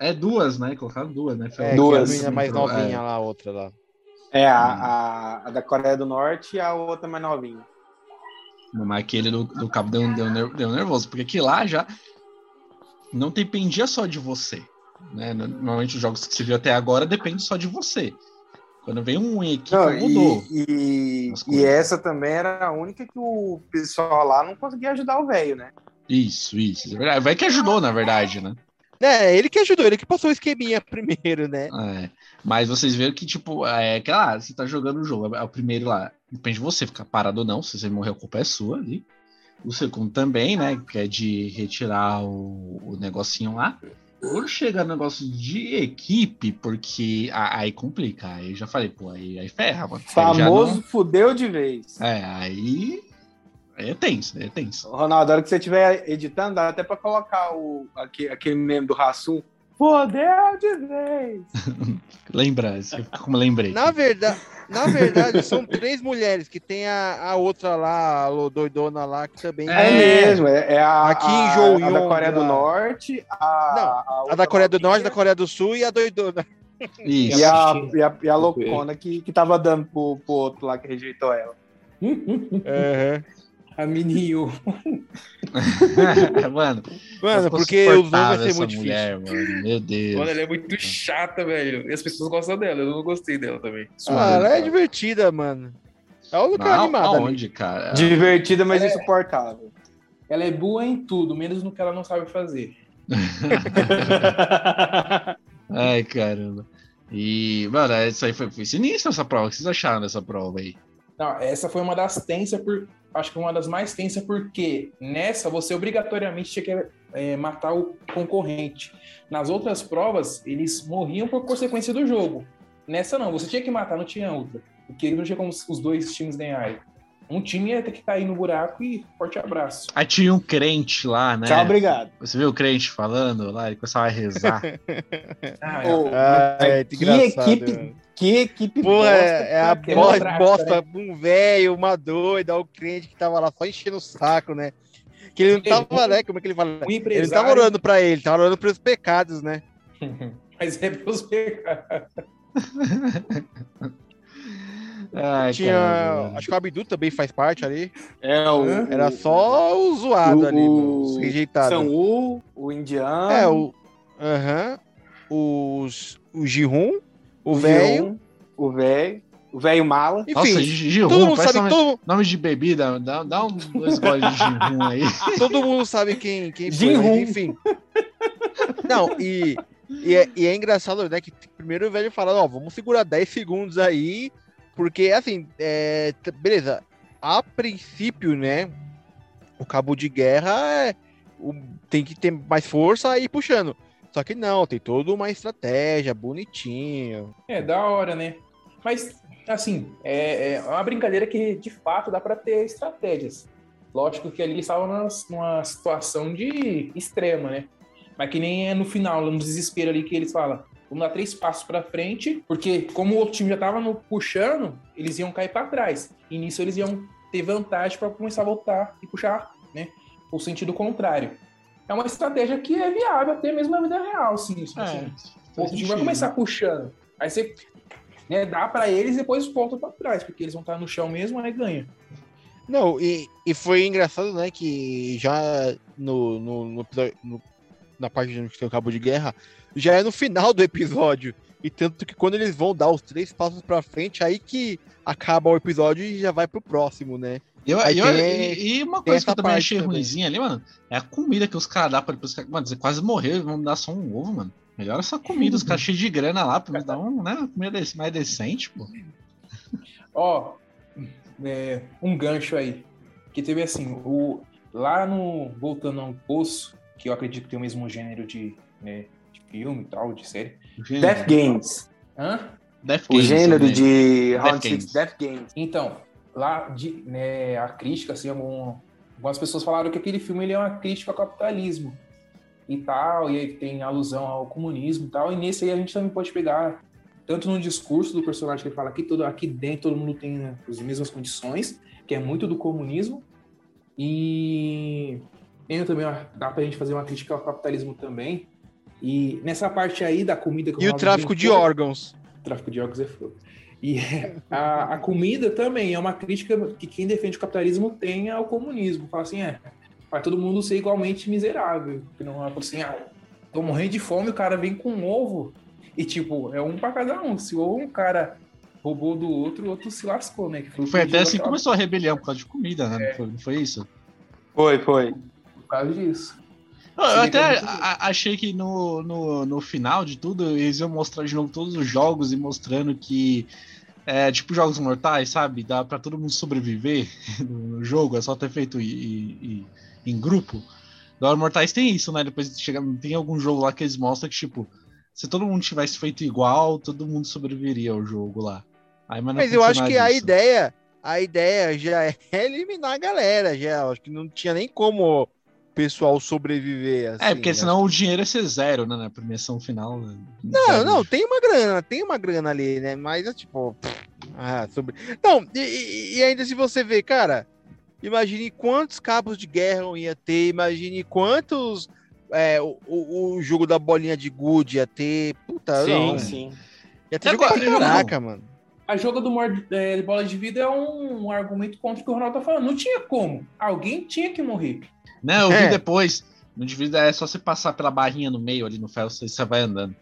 É duas, né? Colocaram duas, né? Foi É, Duas. a menina mais Então, novinha é. lá, a outra lá. É, a, a- a da Coreia do Norte e a outra mais novinha. Mas aquele do, do cabo deu, deu, deu nervoso, porque aqui lá já não dependia só de você. Né? Normalmente os jogos que você viu até agora depende só de você. Quando vem um em equipe, Não, mudou. e, e, e essa também era a única que o pessoal lá não conseguia ajudar o velho, né? Isso, isso. É verdade. Vai que ajudou, na verdade, né? É, ele que ajudou, ele que passou o esqueminha primeiro, né? É. Mas vocês viram que, tipo, é que lá, você tá jogando o jogo, é o primeiro lá. Depende de você ficar parado ou não. Se você morrer, a culpa é sua ali. O segundo também, né? Que é de retirar o, o negocinho lá. Quando chega no negócio de equipe, porque aí complica. Aí eu já falei, pô, aí, aí ferra, mano. Famoso fudeu de vez. não- É, aí. Aí é tenso, é tenso. Ronaldo, a hora que você estiver editando, dá até pra colocar o, aquele, aquele meme do Rassum. Fudeu de vez. Lembra, isso, como lembrei. Na verdade, na verdade, são três mulheres, que tem a, a outra lá, a doidona lá, que também. É, É. mesmo, é, é a, Aqui em a, a da Coreia do. Norte, a, A outra da Coreia do Norte, da Coreia do Sul e a doidona. Isso. E a, e a, e a loucona que, que tava dando pro, pro outro lá que rejeitou ela. A Minio. mano, Mano, ficou porque os dois vai ser essa muito mulher, mano. Meu Deus. Mano, ela é muito chata, velho. E as pessoas gostam dela. Eu não gostei dela também. difícil. Ah, ela é divertida, mano. É o lugar animado aonde, cara? Divertida, mas É. insuportável. Ela é boa em tudo, menos no que ela não sabe fazer. Ai, caramba. E, mano, isso aí foi, foi sinistro essa prova. O que vocês acharam dessa prova aí? Não, essa foi uma das tensas, por, acho que uma das mais tensas, porque nessa você obrigatoriamente tinha que é, matar o concorrente. Nas outras provas, eles morriam por consequência do jogo. Nessa não, você tinha que matar, não tinha outra. Porque não tinha como os dois times ganharem. Um time ia ter que cair no buraco e forte abraço. Aí tinha um crente lá, né? Tchau, obrigado. Você viu o crente falando lá? Ele começava a rezar. Ah, é. Ô, Ah, é que engraçado, equipe, mano. Que equipe Porra, bosta é, é a que que bo- é. bosta, um velho, uma doida, o crente que tava lá só enchendo o saco, né? Que ele não tava, né? Como é que ele fala? Um Ele não tava orando pra ele, tava orando pelos pecados, né? mas é pelos pecados. Ai, Tinha. caramba. Acho que o Abdu também faz parte ali. É o, Era o- só o zoado o- ali, mano, os rejeitados. São U, o indiano. É, o. Aham. Os. O Jihun, o velho. O velho. O velho mala. Nossa, Enfim, Gihun, todo mundo sabe. nome, Todo, nome de bebida. Dá, dá um dois goles de Gihun aí. todo mundo sabe quem, quem foi, mas enfim. Não, e, e, é, e é engraçado, né? Que primeiro o velho fala, ó, vamos segurar 10 segundos aí, porque assim, é, beleza, a princípio, né? O cabo de guerra é, o- tem que ter mais força e ir puxando. Só que não, tem toda uma estratégia bonitinho. É, da hora, né? Mas, assim, é, é uma brincadeira que de fato dá pra ter estratégias. Lógico que ali eles estavam numa, situação de extrema, né? Mas que nem é no final, no desespero ali que eles falam. Vamos dar três passos pra frente, porque como o outro time já tava no puxando, eles iam cair pra trás. E nisso eles iam ter vantagem pra começar a voltar e puxar, né? O sentido contrário. É uma estratégia que é viável até mesmo na vida real, assim. assim. É, O outro time vai começar puxando. Aí você né, dá pra eles e depois volta pra trás, porque eles vão estar no chão mesmo, aí ganha. Não, e, e foi engraçado, né, que já no, no, no no- na parte onde tem o cabo de guerra, já é no final do episódio. E tanto que quando eles vão dar os três passos pra frente, aí que acaba o episódio e já vai pro próximo, né? E, eu- Aí eu- tem- e- uma coisa que eu também achei também. ruimzinha ali, mano, é a comida que os caras dão pra depois. Mano, você quase morreu, vamos dar só um ovo, mano. Melhor essa comida, os caras cheios de grana lá, pra me dar um, né, uma comida mais decente, pô. Ó, é, um gancho aí. Que teve assim, o, lá no. Voltando ao poço, que eu acredito que tem o mesmo gênero de, né, de filme e tal, de série. Death Games. Hã? Death O Games gênero também. de Death Round Games. 6 Death Games. Então, lá de, né, a crítica, assim, algum, algumas pessoas falaram que aquele filme ele é uma crítica ao capitalismo e tal, e aí tem alusão ao comunismo e tal, e nesse aí a gente também pode pegar tanto no discurso do personagem que ele fala aqui, todo, aqui dentro todo mundo tem né, as mesmas condições, que é muito do comunismo, e tem também, dá pra gente fazer uma crítica ao capitalismo também, E nessa parte aí da comida que E o tráfico de brincou- órgãos. tráfico de órgãos é fogo. E a, a comida também é uma crítica que quem defende o capitalismo tem ao comunismo. Fala assim, é, vai todo mundo ser igualmente miserável. Que não é assim, ah, tô morrendo de fome, o cara vem com um ovo. E tipo, é um pra cada um. Se ou um cara roubou do outro, o outro se lascou, né? Que Foi que até assim que começou a rebelião, por causa de comida, né? Não, foi, não foi isso? Foi, foi. Por causa disso. Eu, é até a- achei que no, no, no final de tudo eles iam mostrar de novo todos os jogos e mostrando que é tipo jogos mortais, sabe? Dá pra todo mundo sobreviver no jogo, é só ter feito em, em, em grupo. Jogos mortais tem isso, né? Depois chega, tem algum jogo lá que eles mostram que, tipo, se todo mundo tivesse feito igual, todo mundo sobreviveria ao jogo lá. Aí, mas Mas eu acho que nada a ideia, a ideia já é eliminar a galera, já. Acho que não tinha nem como pessoal sobreviver assim. É, porque acho senão o dinheiro ia ser zero, né? Na premiação final. né? Não, Zero. não, tem uma grana, tem uma grana ali, né? Mas é tipo. Ah, sobre. Não, e- e, ainda se você ver, cara, imagine quantos cabos de guerra ia ter, imagine quantos. é, o, o, jogo da bolinha de good ia ter. Puta, sim, não. sim. Ia ter jogo pra caraca, mano. A joga do é, bola de vida é um, argumento contra o que o Ronaldo tá falando. Não tinha como. Alguém tinha que morrer. Não, eu vi É. depois. No Divida é só você passar pela barrinha no meio ali no ferro, você, você vai andando.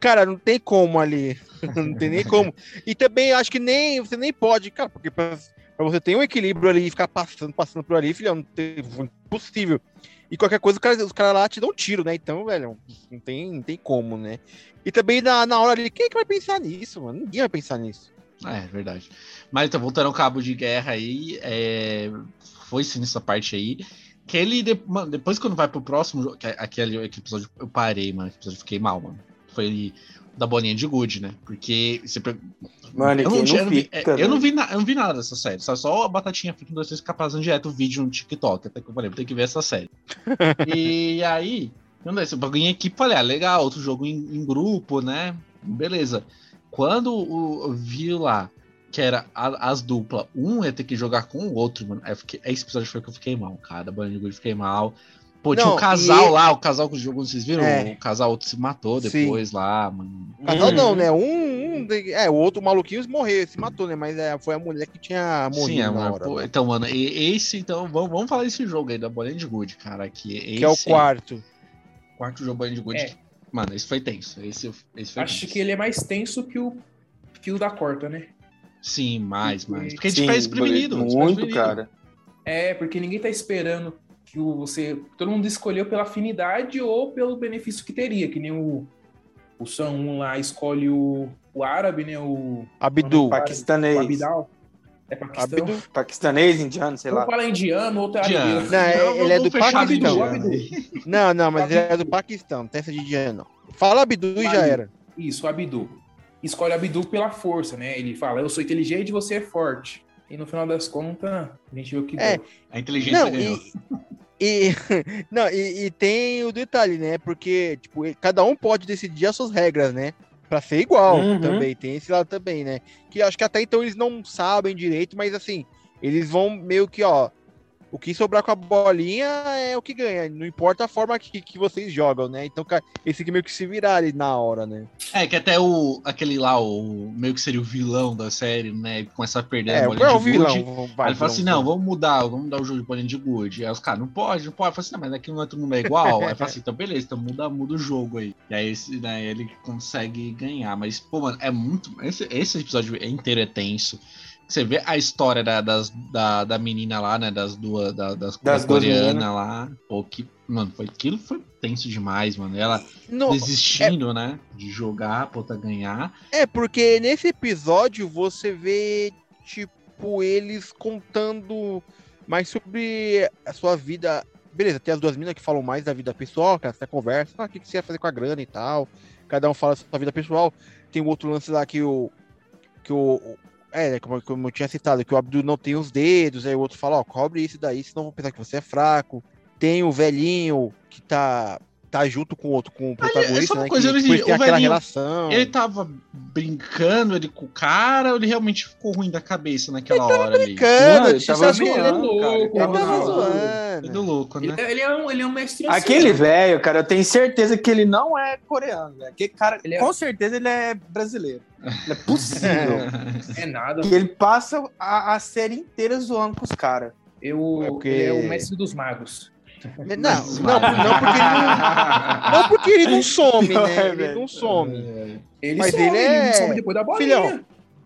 Cara, não tem como ali. não tem nem como. E também acho que nem você nem pode, cara, porque pra, pra você ter um equilíbrio ali e ficar passando, passando por ali, filhão, não tem, impossível. E qualquer coisa, os caras os caras lá te dão um tiro, né? Então, velho, não tem, não tem como, né? E também na, na hora ali, quem é que vai pensar nisso, mano? Ninguém vai pensar nisso. É, verdade. Mas então, voltando ao cabo de guerra aí, é, foi sim nessa parte aí. Que ele, de- mano, depois quando vai pro próximo é aquele, episódio, eu parei, mano, episódio eu fiquei mal, mano. Foi da bolinha de good, né? Porque você. Mano, eu, não, tinha- não eu, não vi, fica, é, eu não vi na- eu não vi nada dessa série. Só, só a batatinha frita dois fazendo direto vídeo no TikTok. Até que eu falei, vou ter que ver essa série. e aí, não dá, bagulho em equipe, falei, ah, legal, outro jogo em, em grupo, né? Beleza. Quando o, eu vi lá que era a- as duplas, um ia ter que jogar com o outro, mano. Aí eu fiquei, esse episódio foi que eu fiquei mal, cara. Da de Good fiquei mal. Pô, tinha Não, um casal e- lá, o casal que jogou, vocês viram? É. O casal outro se matou Sim. depois lá, mano. Casal Uhum. não, né? Um, um é, o outro maluquinho morreu, se matou, né? Mas é, foi a mulher que tinha morrido Sim, é, mano. hora. Pô, né? então, mano, e- esse, então, vamos, vamos falar desse jogo aí da Bolinha de Good, cara. Que, Que é o quarto. quarto jogo Bolinha de Good. É. que- Mano, esse foi tenso. Esse, esse foi Acho tenso. que ele é mais tenso que o fio da corta, né? Sim, mais, mais. Porque a gente Sim, a gente fica Muito, desprevenido. cara. É, porque ninguém tá esperando que o- você. Todo mundo escolheu pela afinidade ou pelo benefício que teria, que nem o. O Sam 1 lá escolhe o, o árabe, né? O, Abdu. o Paquistanês. Abidal. É Paquistão. Abdu. Paquistanês, indiano, sei Um lá. fala indiano, outro é Indiano. árabe. Não, é- ele é do Paquistão. Não, não, mas ele é do Paquistão, não tem essa de indiano, não. Fala Abdu e já era. Isso, Abdu. Escolhe o Abdu pela força, né? Ele fala, eu sou inteligente, você é forte. E no final das contas, a gente viu que É, deu. A inteligência Não, ganhou. e, e, não e, e tem o detalhe, né? Porque, tipo, cada um pode decidir as suas regras, né? Pra ser igual Uhum. também, tem esse lado também, né? Que acho que até então eles não sabem direito, mas assim, eles vão meio que, ó. O que sobrar com a bolinha é o que ganha, não importa a forma que, que vocês jogam, né? Então, cara, esse que meio que se virar ali na hora, né? É, que até o. aquele lá, o meio que seria o vilão da série, né? Começa a perder É, a bolinha é o de vilão. Good. vai, ele fala assim: não, vamos mudar, vamos mudar o jogo de bolinha de good. Aí os caras, não pode, não pode. Eu falo assim, não, mas aqui não é todo mundo é igual. Aí fala assim, então beleza, então muda, muda o jogo aí. E aí esse, né, ele consegue ganhar. Mas, pô, mano, é muito. Esse, esse episódio é inteiro é tenso. Você vê a história da, das, da, da menina lá, né? Das duas, da, das, Das da coreana meninas. lá. Pô, que. Mano, foi, aquilo foi tenso demais, mano. Ela Não, desistindo, né? De jogar pra outra ganhar. É, porque nesse episódio você vê, tipo, eles contando mais sobre a sua vida. Beleza, tem as duas minas que falam mais da vida pessoal, que essa conversa, ah, o que que você ia fazer com a grana e tal. Cada um fala da sua vida pessoal. Tem o outro lance lá que o. Que o. É, como, como eu tinha citado, que o Abdul não tem os dedos, aí o outro fala, ó, cobre isso daí, senão vão pensar que você é fraco. Tem o velhinho que tá tá junto com o outro, com o é protagonista, uma né? coisa, que tem o aquela velhinho, relação. Ele tava brincando ele com o cara ou ele realmente ficou ruim da cabeça naquela hora ali? Brincando, Não, ele tava é cara, ele Ele Ele tava zoando. zoando. Tudo louco, né? Ele, ele é um, ele é um mestre Aquele velho, cara, eu tenho certeza que ele não é coreano, velho. Aquele cara, Ele é- com certeza ele é brasileiro. Não é possível. É nada. que ele passa a, a série inteira zoando com os caras. Eu, É porque- Ele é o mestre dos magos. Não, não, não, porque ele não, não porque ele não some, né? Ele velho. não some. Ele Mas some, ele é- some depois da bolinha. Filhão,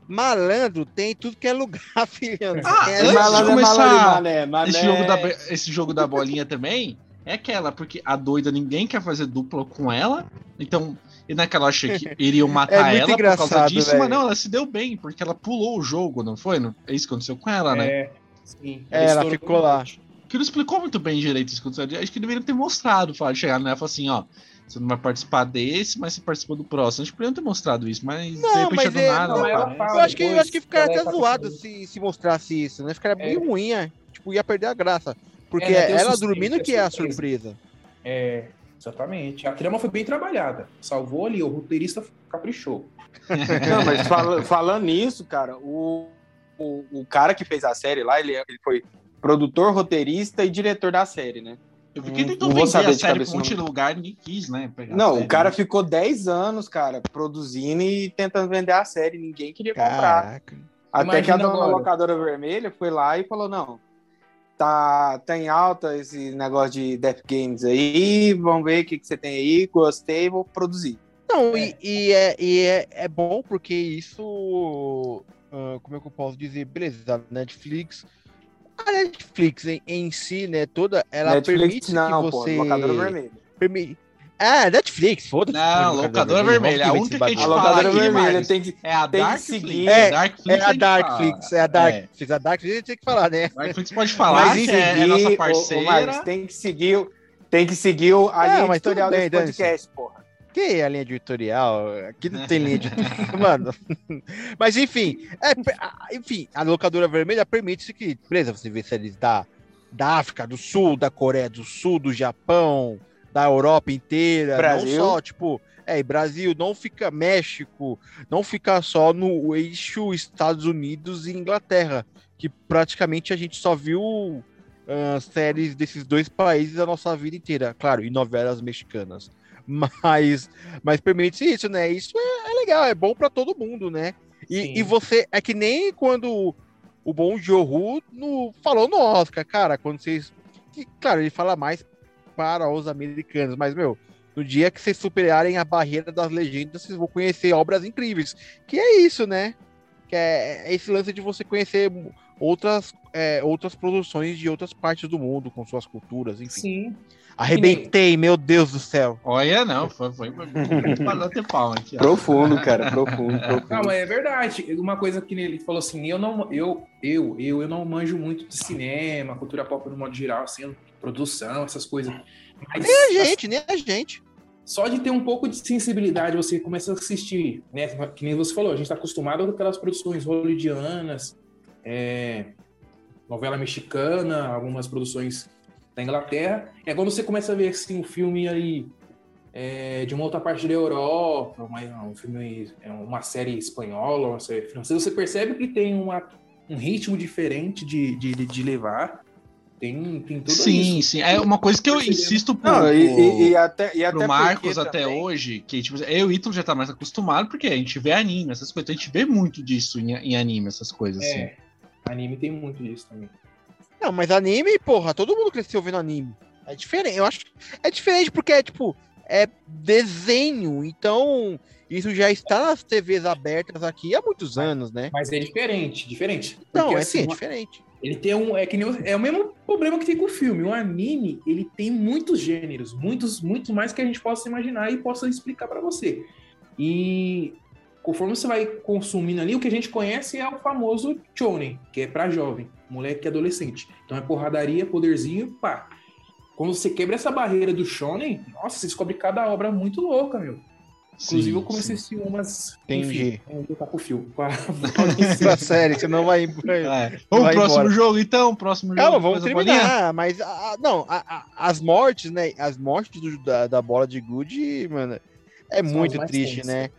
Malandro tem tudo que é lugar, filhão. Ah, É, antes de Malandro é começar malandro, mané, mané. Esse jogo, da, esse jogo da bolinha também é aquela, porque a doida ninguém quer fazer dupla com ela, então. E naquela acha que iriam matar muito ela por causa engraçado, disso, velho. mas não, ela se deu bem, porque ela pulou o jogo, não foi? Não- É isso que aconteceu com ela, né? É, sim. É, ela ficou lá. Que não explicou muito bem direito isso que aconteceu. Acho que deveriam ter mostrado, falar, chegar nela e falar assim, ó. Você não vai participar desse, mas você participou do próximo. Acho que poderiam ter mostrado isso, mas Não, de repente mas é do é- nada. não, ela ela aparece. fala. Eu acho que, eu acho que ficaria ela até tá zoado se, se mostrasse isso, né? Ficaria bem É. ruim, é. Tipo, ia perder a graça. Porque É, ela suspense, dormindo é que é a surpresa. É, exatamente. A trama foi bem trabalhada. Salvou ali, o roteirista caprichou. Não, mas fala- falando nisso, cara, o, o, o cara que fez a série lá, ele, ele foi produtor, roteirista e diretor da série, né? Eu fiquei Não- tentando vender saber a série pra um monte de não. lugar, ninguém quis, né? Não, série, o cara né? ficou 10 anos, cara, produzindo e tentando vender a série. Ninguém queria comprar. Caraca. Até que a Imagina dona agora. locadora vermelha foi lá e falou: não, tá, tá em alta esse negócio de Death Games aí, vamos ver o que, que você tem aí, gostei, vou produzir. Não, É. e, e é, e é, é bom porque isso. ah, como é que eu posso dizer? Beleza, a Netflix. A Netflix em, em si, né, toda, ela Netflix permite não, que pô, você. locadora vermelha. permi... Ah, Netflix, foda-se. Não, locadora vermelha, a ver única que a gente A locadora vermelha Marcos, tem que. É a tem que Darkflix. seguir. É, É, Darkflix É a. Darkflix, é a Darkflix. A Darkflix a gente tem que falar, né? Darkflix pode falar Mas é, é nossa parceira. tem que seguir, tem que seguir a linha mas editorial bem, desse podcast, porra. Que é a linha editorial? Aqui não tem linha editorial, mano. Mas enfim, é, a- enfim, a locadora vermelha permite que, beleza, você vê séries da, da África do Sul, da Coreia do Sul, do Japão, da Europa inteira, Brasil. não só, tipo, é, Brasil, não fica México, não fica só no eixo Estados Unidos e Inglaterra, que praticamente a gente só viu ah, séries desses dois países a nossa vida inteira, claro, e novelas mexicanas. Mas, mas permite isso, né? Isso é, é legal, é bom pra todo mundo, né? E, e você é que nem quando o Bom Joe no falou no Oscar, cara, quando vocês que, claro, ele fala mais para os americanos, mas meu, no dia que vocês superarem a barreira das legendas, vocês vão conhecer obras incríveis. Que é isso, né? Que é, é esse lance de você conhecer outras, é, outras produções de outras partes do mundo, com suas culturas, enfim. Sim. Arrebentei, meu Deus do céu. Olha, não, foi, foi, foi, palma aqui. Profundo, cara, profundo, profundo. Não, mas é verdade. Uma coisa que ele falou assim, eu não, eu, eu, eu, eu não manjo muito de cinema, cultura pop no modo geral, assim, produção, essas coisas. Mas Nem a gente, nem a gente. só de ter um pouco de sensibilidade, você começa a assistir, né? Que nem você falou, a gente está acostumado com aquelas produções hollywoodianas, é, novela mexicana, algumas produções da Inglaterra. É quando você começa a ver assim, um filme aí é, de uma outra parte da Europa, uma, um filme, é, uma série espanhola, uma série francesa, você percebe que tem uma, um ritmo diferente de, de, de levar. Tem, tem tudo Sim, isso. sim. É uma coisa que eu insisto pro, Não, e, e- e até, e pro até Marcos até também- hoje, que tipo, eu e o Ítalo já tá mais acostumado, porque a gente vê anime, essas coisas. A gente vê muito disso em, em anime, essas coisas, assim. É, anime tem muito disso também. Não, mas anime, porra, todo mundo cresceu vendo anime. É diferente, eu acho que é diferente porque é tipo, é desenho, então isso já está nas TVs abertas aqui há muitos anos, né? Mas é diferente, diferente. Não, é sim, é assim, diferente. Ele tem um. É, que nem o- é o mesmo problema que tem com o filme. O anime, ele tem muitos gêneros, muitos, muito mais que a gente possa imaginar e possa explicar pra você. E conforme você vai consumindo ali, o que a gente conhece é o famoso shonen, que é pra jovem, moleque adolescente. Então é porradaria, poderzinho, pá. Quando você quebra essa barreira do shonen, nossa, você descobre cada obra muito louca, meu. Inclusive, eu Sim, comecei a sim. assistir umas. Entendi. Enfim, vamos voltar pro fio. A- Essa série, você não vai. É. Vamos pro Vai próximo embora. jogo, então. Próximo jogo. Calma, vamos terminar. Mas, a- a- não, a- a- as mortes, né? As mortes do- da, da bola de Good, mano, é São muito triste, tensas. né?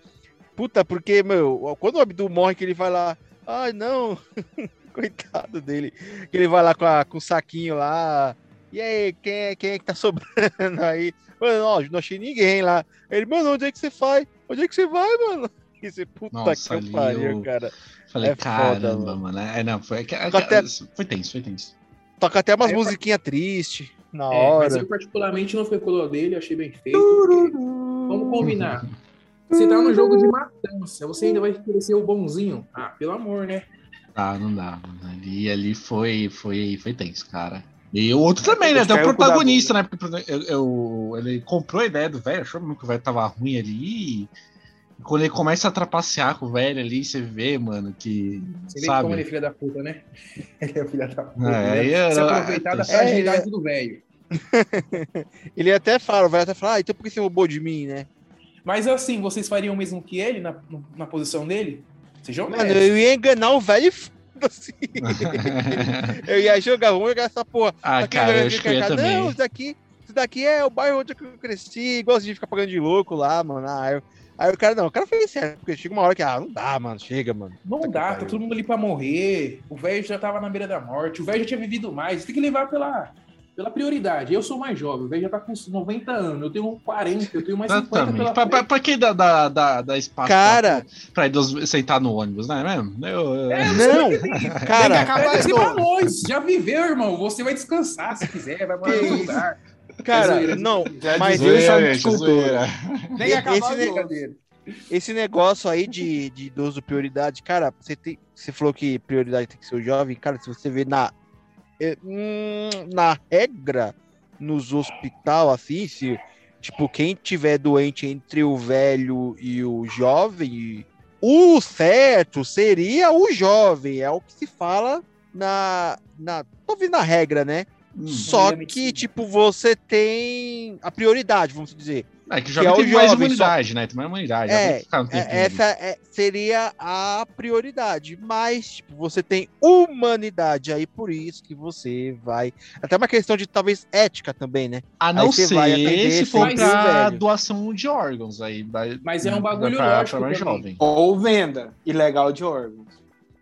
Puta, porque, meu, quando o Abdul morre, que ele vai lá. Ai, não. Coitado dele. Que ele vai lá com, a- com o saquinho lá. E aí, quem é, quem é que tá sobrando aí? Mano, ó, não achei ninguém lá. Ele, mano, onde é que você vai? Onde é que você vai, mano? E você, puta Nossa, que pariu, eu- cara. Falei, É foda, caramba, mano. mano. É, não, foi, é, até- foi tenso, foi tenso. Toca até umas eu- musiquinhas tristes na É, mas hora. eu particularmente não fui color dele, achei bem feito. porque- Vamos combinar. Você tá no jogo de matança, você ainda vai querer ser o bonzinho? Ah, pelo amor, né? Ah, não dá, mano. Ali, ali foi, foi, foi tenso, cara. E o outro também, né? Até o protagonista, né? Porque eu, eu- ele comprou a ideia do velho, achou mesmo que o velho tava ruim ali. E quando ele começa a trapacear com o velho ali, você vê, mano, que. Você vê sabe? como ele é filho da puta, né? Ele é filho da puta. É, né? Se aproveitar da é, fragilidade do velho. Ele até fala, vai até falar, ah, então por que você roubou de mim, né? Mas assim, vocês fariam o mesmo que ele na, na posição dele? Sejam Mano, eu ia enganar o velho e foda-se. Eu ia jogar, vamos jogar essa porra. ah, Aquele cara, eu fica, também. Não, isso daqui, isso daqui é o bairro onde eu cresci, gosto de ficar pagando de louco lá, mano. Ah, eu- Aí o cara, não, o cara fez certo, porque chega uma hora que, ah, não dá, mano, chega, mano. Não que dá, tá todo mundo ali pra morrer. O velho já tava na beira da morte. O velho já tinha vivido mais. Tem que levar pela, pela prioridade. Eu sou mais jovem. O velho já tá com uns 90 anos. Eu tenho 40, eu tenho mais 50 Exatamente. pela Pra, pra, pra que dá, dá, dá, dá espaço Cara. pra, pra idoso sentar no ônibus, não é mesmo? Eu, eu- Não, Tem que cara, acabar novo. nós. Já viveu, irmão. Você vai descansar se quiser. Vai morar isso? lugar. cara, zoeira, não, Já mas eu já Cultura. Nem acabar Esse esse negócio aí de, de idoso prioridade, cara, você, tem, você falou que prioridade tem que ser o jovem, cara, se você vê na, é, na regra nos hospital, assim, se, tipo, quem tiver doente entre o velho e o jovem, o certo seria o jovem, é o que se fala na, na talvez na regra, né? Hum. Só Maneira que, tipo, você tem a prioridade, vamos dizer. É que o que jovem é o tem mais jovem, imunidade, né? Tem mais imunidade. É, É, ali. essa é- seria a prioridade, mas tipo, você tem humanidade aí, por isso que você vai. Até uma questão de talvez ética também, né? A não ser se esse for pra doação de órgãos. Aí vai, Mas é um bagulho pra, lógico pra mais jovem. Ou venda ilegal de órgãos.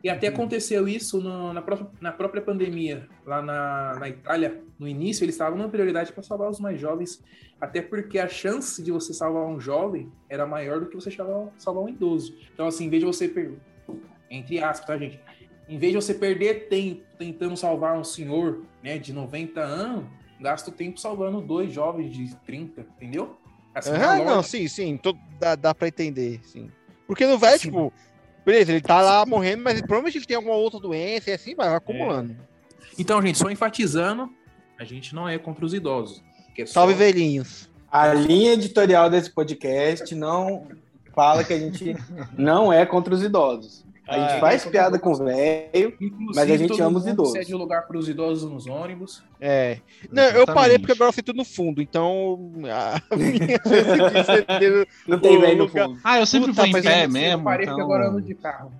E até aconteceu isso no- na, pró- na própria pandemia, lá na, na Itália. No início, eles estavam na prioridade para salvar os mais jovens, até porque a chance de você salvar um jovem era maior do que você salvar, salvar um idoso. Então, assim, em vez de você perder, entre aspas, tá, gente? Em vez de você perder tempo tentando salvar um senhor né, de 90 anos, gasta o tempo salvando dois jovens de 30, entendeu? Assim, é Ah, não, sim, sim, tô- dá, dá pra entender, sim. Porque no velho, Sim. tipo, beleza, ele tá lá morrendo, mas provavelmente ele tem alguma outra doença e assim vai, vai acumulando. Então, gente, só enfatizando, a gente não é contra os idosos. Que é só- Salve velhinhos. A linha editorial desse podcast não fala que a gente não é contra os idosos. A gente Ah, faz piada com o velho, Mas a gente ama os idosos. cede o lugar para os idosos nos ônibus. É. Não, eu parei porque agora eu tô no fundo, então não tem velho no fundo. Ah, eu sempre Puta, vou em pé mesmo. eu parei então... porque agora eu ando de carro.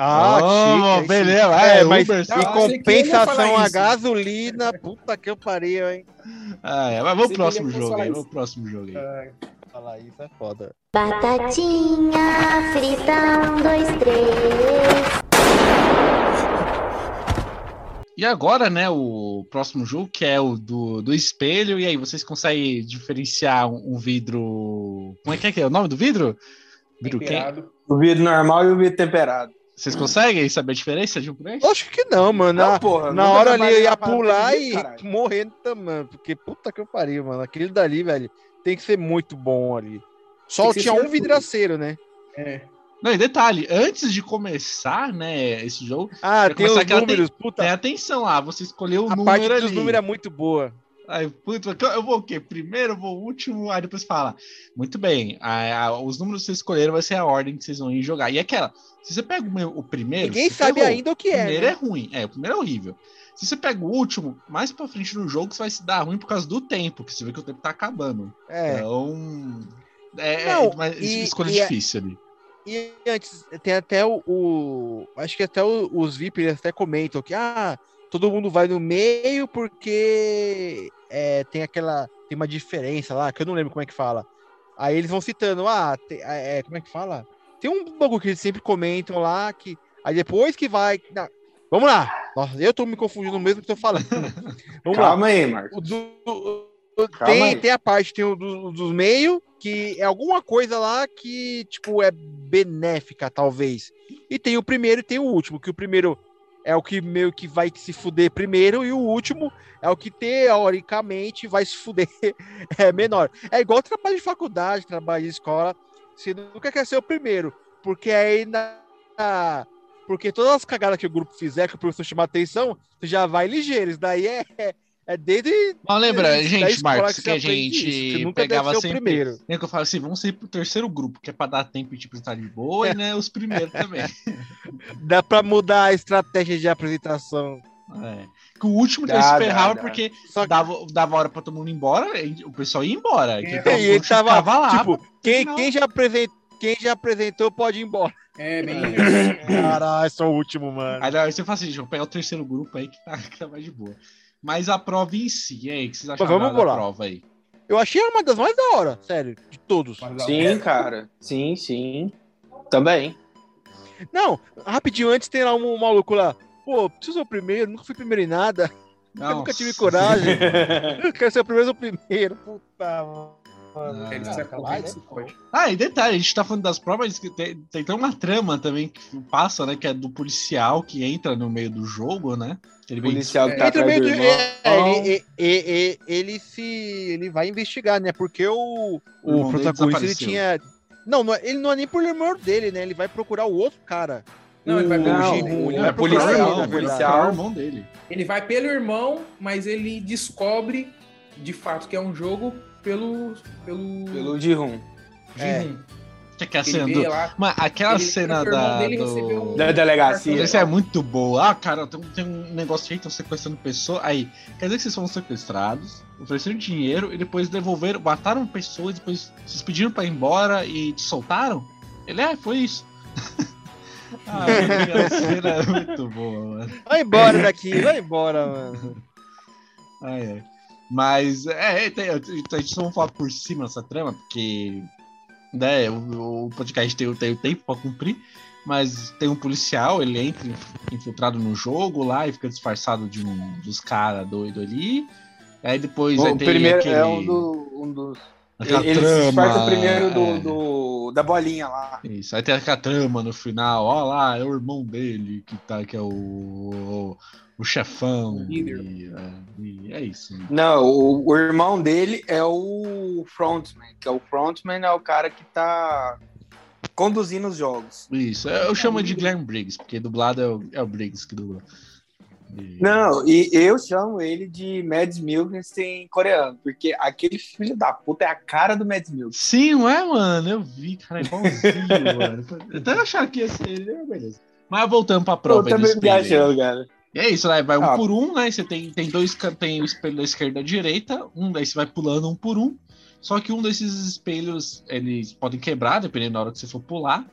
Ah, Oh, chique, beleza, É, é, mas Uber, em compensação a gasolina, puta que eu pariu, hein? Ah, é, mas vamos pro próximo jogo aí, falar vamos pro próximo jogo aí. Falar isso é foda. Batatinha frita, um, dois, três. E agora, né, o próximo jogo, que é o do, do espelho, e aí, vocês conseguem diferenciar um, um vidro... Como é que é, que é o nome do vidro? Vidro? Temperado. O vidro normal e o vidro temperado. Vocês conseguem saber a diferença de um pro? Lógico que não, mano. Não, Na, porra, na hora ali eu ia pular e caralho. morrendo também, porque puta que eu pariu, mano. Aquele dali, velho, tem que ser muito bom ali. Só tinha um vidraceiro, né? É. Não, e detalhe, antes de começar, né, esse jogo, Ah, tem os tem- números, puta. tem atenção lá, você escolheu o a número parte ali. dos números é muito boa. Aí, puta, eu vou o quê? Primeiro, eu vou último, aí depois fala. Muito bem, a- a- os números que vocês escolheram vai ser a ordem que vocês vão ir jogar. E aquela, se você pega o, o primeiro. Ninguém sabe ferrou. ainda o que O é, primeiro né? é ruim. É, o primeiro é horrível. Se você pega o último, mais pra frente no jogo, você vai se dar ruim por causa do tempo, que você vê que o tempo tá acabando. É. Então. É, Não, é uma e- escolha e é- difícil ali. E antes, tem até o. o- acho que até o- os VIP eles até comentam que ah, todo mundo vai no meio porque é, tem aquela. Tem uma diferença lá, que eu não lembro como é que fala. Aí eles vão citando, ah, te- é, como é que fala? Tem um bagulho que eles sempre comentam lá que. Aí depois que vai. não, vamos lá! Nossa, eu tô me confundindo mesmo que tô falando. Vamos lá. Calma aí, Marcos. O do- o- o- Calma tem, aí. tem a parte tem o do- dos meio, que é alguma coisa lá que, tipo, é benéfica, talvez. E tem o primeiro e tem o último, que o primeiro é o que meio que vai se fuder primeiro, e o último é o que teoricamente vai se fuder é menor. É igual trabalho de faculdade, trabalho de escola. Você nunca quer ser o primeiro, porque aí na. porque todas as cagadas que o grupo fizer, que o professor chamar atenção, você já vai ligeiro. Isso daí é, é desde Mas lembra, da gente, Marcos, que que, a isso, gente você nunca pegava ser o sempre. primeiro. Lembra que eu falo assim, vamos ir pro terceiro grupo, que é pra dar tempo de apresentar de boa, e né, os primeiros também. Dá pra mudar a estratégia de apresentação. É. Que o último Dá, eles se dá, ferrava dá. porque Só que dava, dava hora pra todo mundo ir embora, e o pessoal ia embora. É, tava e ele tava, ficava lá. tipo, quem, quem, já apresentou, quem já apresentou pode ir embora. É, bem. Caralho, sou o último, mano. Aí você fala assim, gente, vou pegar o terceiro grupo aí que tá, que tá mais de boa. Mas a prova em si, e aí, o que vocês acharam vamos da prova aí? Eu achei uma das mais da hora, sério, de todos. Sim, cara. Sim, sim. Também. Não, rapidinho, antes tem lá um maluco lá. Pô, preciso ser o primeiro, nunca fui primeiro em nada. Eu nunca tive coragem. Quero ser o primeiro o primeiro. Puta, mano. Ah, Ele Ah, né? Ah, e detalhe, a gente tá falando das provas, que tem, tem até uma trama também que passa, né? Que é do policial que entra no meio do jogo, né? Ele vem policial que tá meio do do. irmão. É, ele, e- e- e- ele se. Ele vai investigar, né? Porque o, O o protagonista ele tinha. Não, não é- ele não é nem por irmão dele, né? Ele vai procurar o outro cara. Não, ele vai pelo Não, irmão. ele É vai policial, ele, policial, ele procurar o irmão dele. Ele vai pelo irmão, mas ele descobre de fato que é um jogo pelo. pelo. Pelo rum. É. Que é que a Ele cena vê do... lá. Mano, aquela Ele- cena da... Do... um- Da delegacia. Essa é muito boa. Ah, cara, tem, tem um negócio aí, estão sequestrando pessoa. Aí, quer dizer que vocês foram sequestrados, ofereceram dinheiro e depois devolveram, mataram pessoas, depois vocês pediram pra ir embora e te soltaram? Ele, é, foi isso. ah, cena é muito boa, mano. Vai embora daqui, vai embora, mano. Ai, ai. Mas, é, é, tem, a gente só vamos falar por cima dessa trama, porque né, o, o podcast tem, tem o tempo pra cumprir, mas tem um policial, ele entra infiltrado no jogo lá e fica disfarçado de um dos caras doido ali. Aí depois tem primeiro aquele, é um, do, um dos. aquela Ele se disfarça primeiro do, é. do- da bolinha lá. Isso, aí tem aquela trama no final, ó lá, é o irmão dele que tá, que é o, o, o chefão. E, é, e é isso. né? Não, o, o irmão dele é o frontman, que é o frontman é o cara que tá conduzindo os jogos. Isso, eu chamo de Glenn Briggs, porque dublado é o, é o Briggs que dubla. E- Não, e eu chamo ele de Mads Mikkelsen em coreano, porque aquele filho da puta é a cara do Mads Mikkelsen. Sim, não é, mano? Eu vi, cara, é igualzinho, mano. Eu até achava que ia ser ele, mas beleza. Mas voltando pra Eu prova do também me achando, cara. E é isso, né? Vai um Ah. por um, né? Você tem, tem dois tem o espelho da esquerda e da direita, um daí você vai pulando um por um. Só que um desses espelhos, eles podem quebrar, dependendo da hora que você for pular.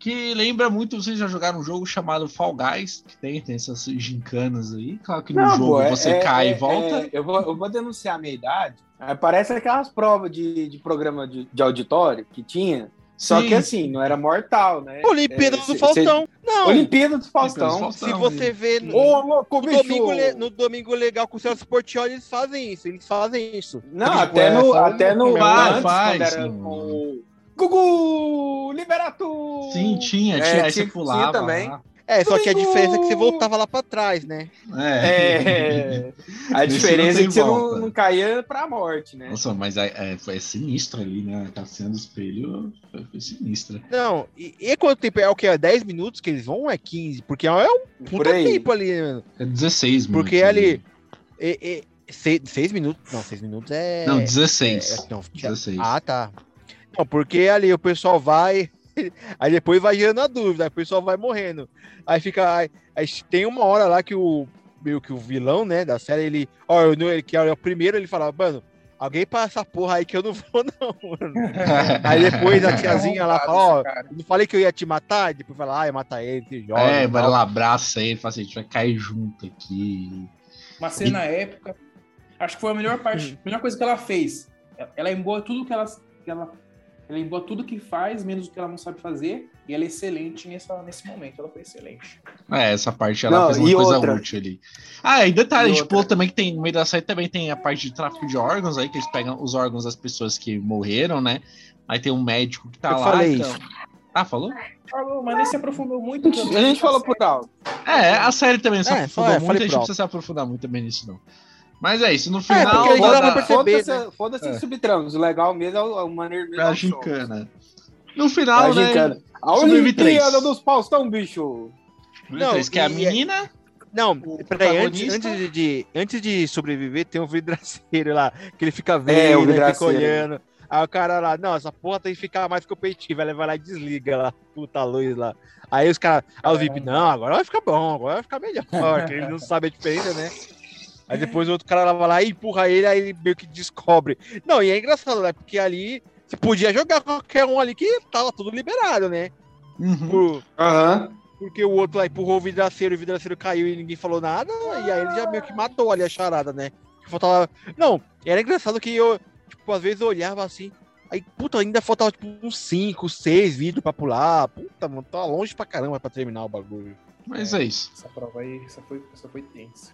Que lembra muito, vocês já jogaram um jogo chamado Fall Guys, que tem, tem essas gincanas aí. Claro que no Não, jogo pô, é- você é- cai é- e volta. é, eu, vou, eu vou denunciar a minha idade. É, parece aquelas provas de, de programa de, de auditório que tinha. Só Sim. que assim, não era mortal, né? Olimpíada É, do cê- Faustão. Não, Olimpíada do Faustão. Faustão. se você vê no, Ô, louco, no domingo, Le- no domingo Legal com o Celso Portioli, eles fazem isso. Eles fazem isso. Não, Tipo, até no, até no Vai, antes, faz, quando era o Gugu, libera tu! Sim, tinha, É, tinha, aí tinha- você pulava. tinha também. lá. É, só que a diferença é que você voltava lá pra trás, né? É. É, a diferença é que você não, não caía pra morte, né? Nossa, mas é, é, foi sinistro ali, né? A cena do espelho foi, foi sinistra. Não, e, e quanto tempo? É o que? É 10 minutos que eles vão ou é 15? Porque é um puta tempo ali, mano. É 16 minutos. Porque ali. E, e, seis, seis minutos? Não, seis minutos é. Não, é- 16. é- não, 16. Ah, tá. Não, porque ali o pessoal vai. Aí depois vai gerando a dúvida, aí o pessoal vai morrendo. Aí fica. Aí, aí tem uma hora lá que o. Meio que o vilão, né, da série, ele. Ó, eu, não- ele, que é o primeiro, ele fala, mano, alguém para essa porra aí que eu não vou, não, mano. Aí depois a tiazinha lá fala, ó, eu não falei que eu ia te matar? E depois fala, ah, ia matar ele, que joga. É, e tal. ela abraça ele e fala assim: a gente vai cair junto aqui. Uma cena épica. Acho que foi a melhor parte, a melhor coisa que ela fez. Ela emboa tudo que ela, que ela, ela emboa tudo que faz, menos o que ela não sabe fazer. E ela é excelente nessa, nesse momento. Ela foi excelente. É, essa parte ela Não, fez uma coisa outra? útil ali. Ah, e detalhe, E a gente outra? pulou também que tem no meio da série também tem a parte de tráfico de órgãos aí, que eles pegam os órgãos das pessoas que morreram, né? Aí tem um médico que tá Eu lá. falei então- isso. Ah, falou? Falou, mas nem se aprofundou muito. A gente, a gente falou por alto. É, a série também se É, aprofundou é, muito, a gente não precisa se aprofundar muito também nisso, não. Mas é isso, no porque final. da- perceber, Foda-se né? foda-se É. os subtramos. O legal mesmo é o, é o maneiro mesmo. é o show. gincana. No É final, a né? gincana. A Olimpíada dos Faustão, bicho. Não, que é a menina. Não, O peraí, antes, antes, de, de- antes de sobreviver, tem um vidraceiro lá, que ele fica É, o vendo, ele fica vidraceiro. olhando. Aí o cara lá, não, essa porra tem que ficar mais competitiva. Ele vai lá e desliga lá, puta luz lá. Aí os caras, aí os VIP, não, agora vai ficar bom, agora vai ficar melhor, que ele não sabe a diferença, né? Aí depois o outro cara lá vai lá e empurra ele, aí ele meio que descobre. Não, e é engraçado, né? Porque ali você podia jogar qualquer um ali que tava tudo liberado, né? Uhum. Por- Aham. porque o outro lá empurrou o vidraceiro, o vidraceiro caiu e ninguém falou nada, e aí ele já meio que matou ali a charada, né? Faltava. Não, era engraçado que eu, tipo, às vezes eu olhava assim, aí, puta, ainda faltava tipo uns 5, 6 vidros pra pular. Puta, mano, tá longe pra caramba pra terminar o bagulho. Mas é isso. Essa prova aí, essa foi, essa foi tensa.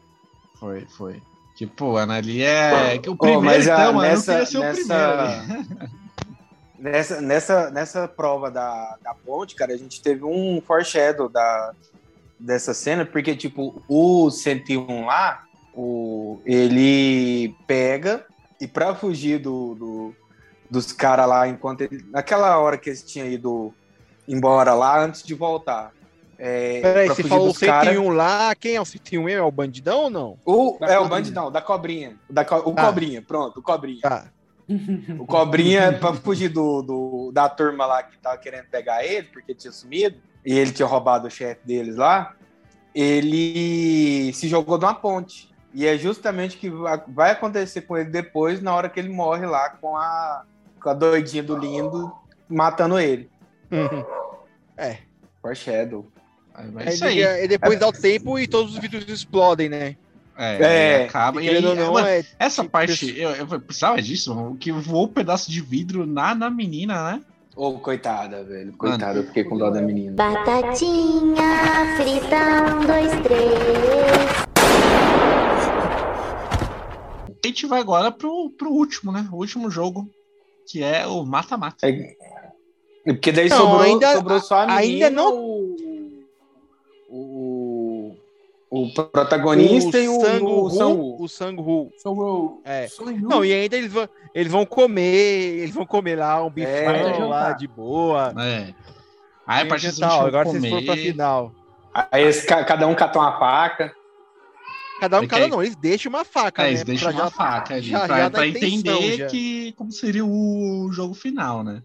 Foi, foi. Que, pô, Ana ali é. Que o primeiro, mas, ah, então, nessa- eu queria ser o nessa- primeiro. ali. Nessa, nessa, nessa prova da, da ponte, cara, a gente teve um foreshadow da, dessa cena, porque, tipo, o 101 lá, o, ele pega e pra fugir do, do- dos caras lá, enquanto ele. Naquela hora que eles tinham ido embora lá, antes de voltar. É, Peraí, você falou dos cara- 101 lá, quem é o 101 mesmo? É o bandidão ou não? O, Da é, o bandidão, da cobrinha. Da, co- o Ah. cobrinha, pronto, o cobrinha. Tá. O Cobrinha, pra fugir do, do- da turma lá que tava querendo pegar ele, porque tinha sumido, e ele tinha roubado o chefe deles lá, ele se jogou de uma ponte. E é justamente o que va- vai acontecer com ele depois, na hora que ele morre lá com a, com a doidinha do lindo matando ele. É. Foreshadow. Aí, isso aí. e depois dá o tempo e todos os vidros explodem, né? É, É, acaba. E aí, não, mano, é. essa tipo, parte, eu, eu precisava disso, mano, que voou um pedaço de vidro na, na menina, né? Ô, coitada, velho. Coitada, eu fiquei com dó da menina. Batatinha frita, um, dois, três. A gente vai agora pro, pro último, né? O último jogo, que é o mata-mata. É, porque daí Não, sobrou, ainda- sobrou só a menina, ainda não- o, o, o protagonista e o, o Sang-woo. o Sang-Woo. So, É. you- Não, e ainda eles vão, eles vão comer, eles vão comer lá um bifão É. lá de boa. É. Aí a partir tal, agora vocês foram pra final. Aí esse ca- cada um catou uma faca. Cada um, É que cada aí- não, eles deixam uma faca, É, né? eles deixam uma já- faca ali, já- pra, já pra entender já. que como seria o jogo final, né?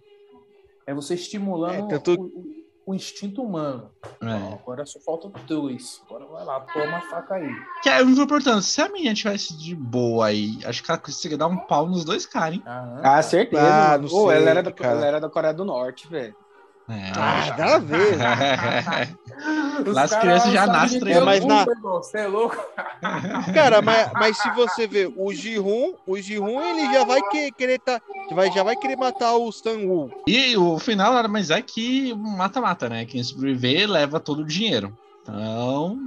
É você estimulando É, tanto- o, o- instinto humano. Ó, É. agora só falta dois. Agora vai lá, toma a faca aí. Que aí eu me perguntando, se a menina tivesse de boa aí, acho que ela conseguia dar um pau nos dois caras, hein? Aham. Ah, certeza. Ah, não Ô, sei, ela, era da, cara. ela era da Coreia do Norte, velho. É. Ah, nada a ver. Lá as crianças já nascem treinando. É, mas na- Você é louco? Cara, mas, mas se você ver o Jihun, o Jihun ele já vai que- querer tá, vai, já vai querer matar o Sang-Woo. E o final nada mais é que mata-mata, né? Quem sobreviver leva todo o dinheiro. Então,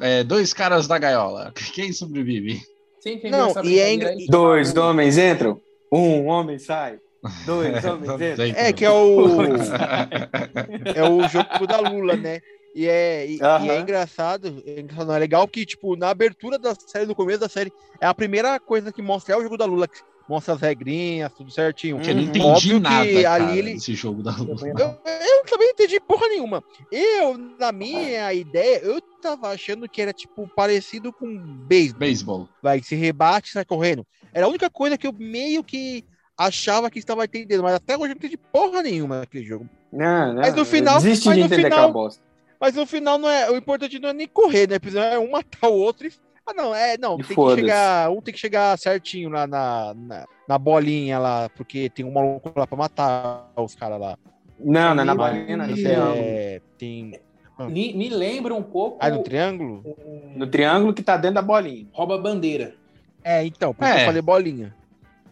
é, dois caras da gaiola. Quem sobrevive? Você entendeu Não, essa e é engra- aí? Dois homens entram, um homem sai. Dois homens entram. É que é o é o jogo da Lula, né? E é, e, Aham. e é engraçado, é engraçado, não, é legal que, tipo, na abertura da série, no começo da série, é a primeira coisa que mostra é o jogo da Lula, que mostra as regrinhas, tudo certinho. Porque eu não Uhum. entendi Óbvio nada, que cara, ali ele- desse jogo da Lula. Também Eu, eu também não entendi porra nenhuma. Eu, na minha ideia, eu tava achando que era, tipo, parecido com beisebol. Beisebol. Vai, se rebate e sai correndo. Era a única coisa que eu meio que achava que estava entendendo, mas até hoje eu não entendi porra nenhuma naquele jogo. Não, não. Mas no final- Desiste mas de entender final- aquela bosta. Mas no final não é, o importante não é nem correr, né? Precisa é um matar o outro e Ah, não, é, não, E tem que chegar. Um tem que chegar certinho lá na, na, na bolinha lá, porque tem um maluco lá pra matar os caras lá. Não, não é na bolinha, não, é no Ih. triângulo. É, tem. Me, me lembra um pouco Ah, no triângulo? No triângulo que tá dentro da bolinha. rouba bandeira. É, então, porque É. eu falei bolinha.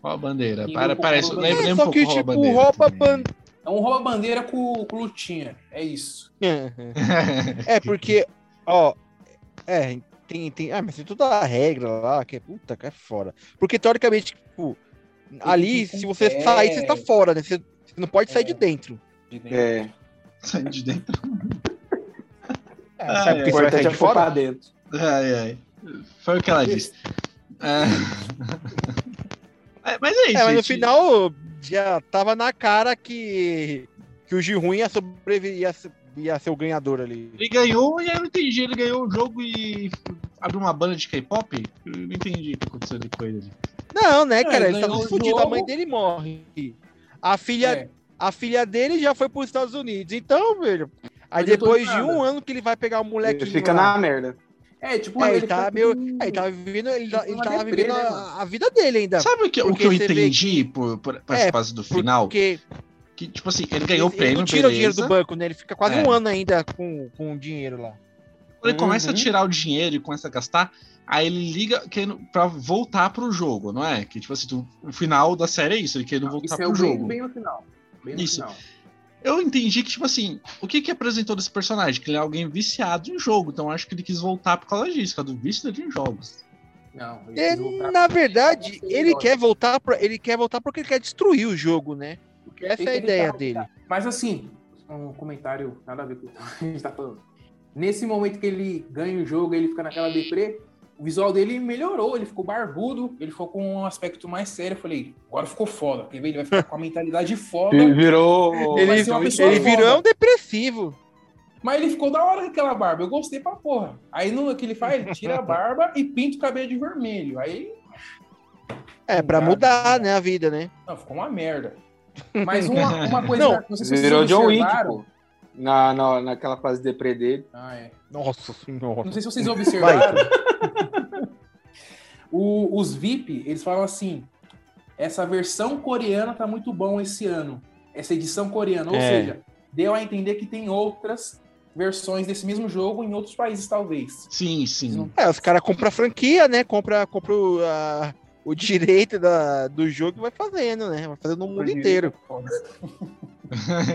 Ó a bandeira. Para, parece. rouba Lembra, É, lembra só um que, pouco tipo, rouba bandeira. É um rouba bandeira com, com lutinha. É isso. É, porque, ó, é, tem, tem, ah, mas tem toda a regra lá, que é puta, que é fora. Porque, teoricamente, tipo, ali, se você pé. sair, você tá fora, né? Você, você não pode sair É. de dentro. De dentro. É, Sai de dentro. É, Ah, sabe é. por que o você vai importante sair é de for fora? dentro. Ai, ai. Foi o que ela disse. É. É, Mas é isso, É, mas no gente. final já tava na cara que, que o G1 ia sobreviver, ia, ser- ia ser o ganhador ali. Ele ganhou e eu não entendi. Ele ganhou o jogo e abriu uma banda de K-pop? Eu não entendi o que aconteceu ali com ele. ali. Não, né, cara? ele Ele tá todo o fudido, a mãe dele morre. A filha, É. a filha dele já foi pros Estados Unidos. Então, velho. Aí depois de um ano que ele vai pegar o Ele molequinho. fica lá. na merda. É, tipo, É, ele ele tá foi meio. é, ele tava vivendo, ele, tá- ele tava deprê, vivendo né, a, a vida dele ainda. Sabe o que, o que eu você vê entendi por, por, por essa É, fase do final? Porque Que, tipo assim, ele ganhou o prêmio, ele não tira o dinheiro beleza. do banco, né? Ele fica quase É. um ano ainda com, com o dinheiro lá. Quando ele começa a Uhum. tirar o dinheiro e começa a gastar, aí ele liga querendo pra voltar pro jogo, não é? Que tipo assim, tu- o final da série é isso, ele querendo voltar Isso é pro bem, jogo. bem no final. Bem no Isso. final. Eu entendi que, tipo assim, o que que apresentou desse personagem? Que ele é alguém viciado em jogo, então eu acho que ele quis voltar por causa disso, por causa do vício dele em jogos. Não, ele É, quis voltar na verdade, ele quer voltar pra, ele quer voltar porque ele quer destruir o jogo, né? Porque essa é a ideia tentar dele. Mas assim, um comentário nada a ver com o que a gente tá falando. Nesse momento que ele ganha o jogo, ele fica naquela deprê, o visual dele melhorou, ele ficou barbudo, ele ficou com um aspecto mais sério. Eu falei, agora ficou foda. Quer ver? Ele vai ficar com a mentalidade foda. Virou. Ele, uma pessoa ele virou foda. um depressivo. Mas ele ficou da hora com aquela barba. Eu gostei pra porra. Aí no que ele faz, ele tira a barba e pinta o cabelo de vermelho. Aí, É, pra Cara, mudar, né, a vida, né? não, ficou uma merda. Mas uma, uma coisa Não, que não sei se vocês Virou John Wick, pô. Na, na, naquela fase deprê dele. Ah, é. Nossa senhora. Não sei se vocês observaram. O- os VIP, eles falam assim: essa versão coreana tá muito bom esse ano. Essa edição coreana. Ou É. seja, deu a entender que tem outras versões desse mesmo jogo em outros países, talvez. Sim, sim. É, os caras compram a franquia, né? Compra, compra o, a- o direito da, do jogo e vai fazendo, né? Vai fazendo no mundo inteiro.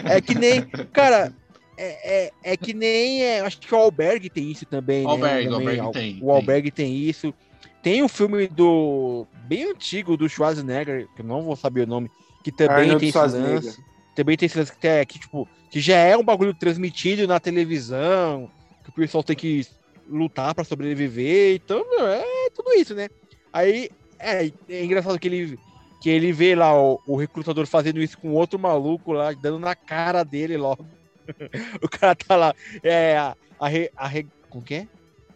É que nem. Cara, é, é, é que nem. é, acho que o Alberg tem isso também. Alberg, né? Também, Alberg Al- tem, O Alberg tem isso. Tem um filme do. bem antigo do Schwarzenegger, que eu não vou saber o nome, que também Arnold tem esse lance. Também tem esse lance que, tem- que, tipo, que já é um bagulho transmitido na televisão, que o pessoal tem que lutar pra sobreviver. Então, meu, é tudo isso, né? Aí é, é engraçado que ele, que ele vê lá o, o recrutador fazendo isso com outro maluco lá, dando na cara dele logo. o cara tá lá, é, a, a, re, a re, como que é?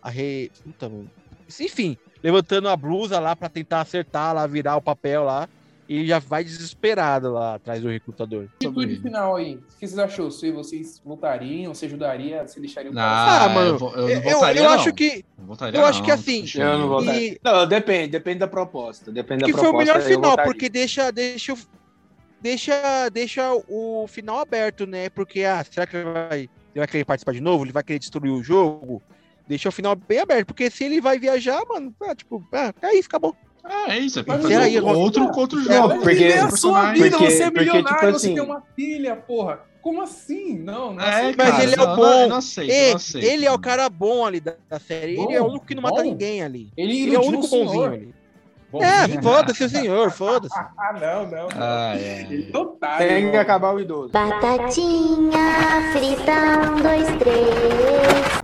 A re, puta, mano. Enfim, levantando a blusa lá pra tentar acertar lá, virar o papel lá. E já vai desesperado lá atrás do recrutador. Atitude final aí. O que vocês achou? Se vocês lutariam, você ajudaria, você deixaria o cara? Ah, Ah, mano, eu, vou- eu Eu, acho que, eu acho não. que assim, Eu não. E- Não, depende, depende da proposta. Depende que da foi o proposta. melhor final, porque deixa, deixa, o- deixa, deixa o final aberto, né? Porque, ah, será que ele vai, ele vai querer participar de novo? Ele vai querer destruir o jogo? Deixa o final bem aberto, porque se ele vai viajar, mano, ah, tipo, ah, é isso, acabou. Ah, é isso. É fazer aí, outro agora- contra o É, jogo. porque- Viver a sua vida, porque- você é porque, tipo milionário, você assim- tem uma filha, porra. Como assim? Não, não É, assim, Mas cara, ele é o não, bom. Não, não aceito, eu E- não aceito. ele é o cara bom ali da, da série. ele é o Bom, único que não mata bom. ninguém ali. Ele, Ele é o único bonzinho ali. Bonzinho. É, foda-se o senhor, foda-se. Ah, não, não. não. Ah, é. É. Tem que acabar o idoso. Batatinha frita, um, dois, três.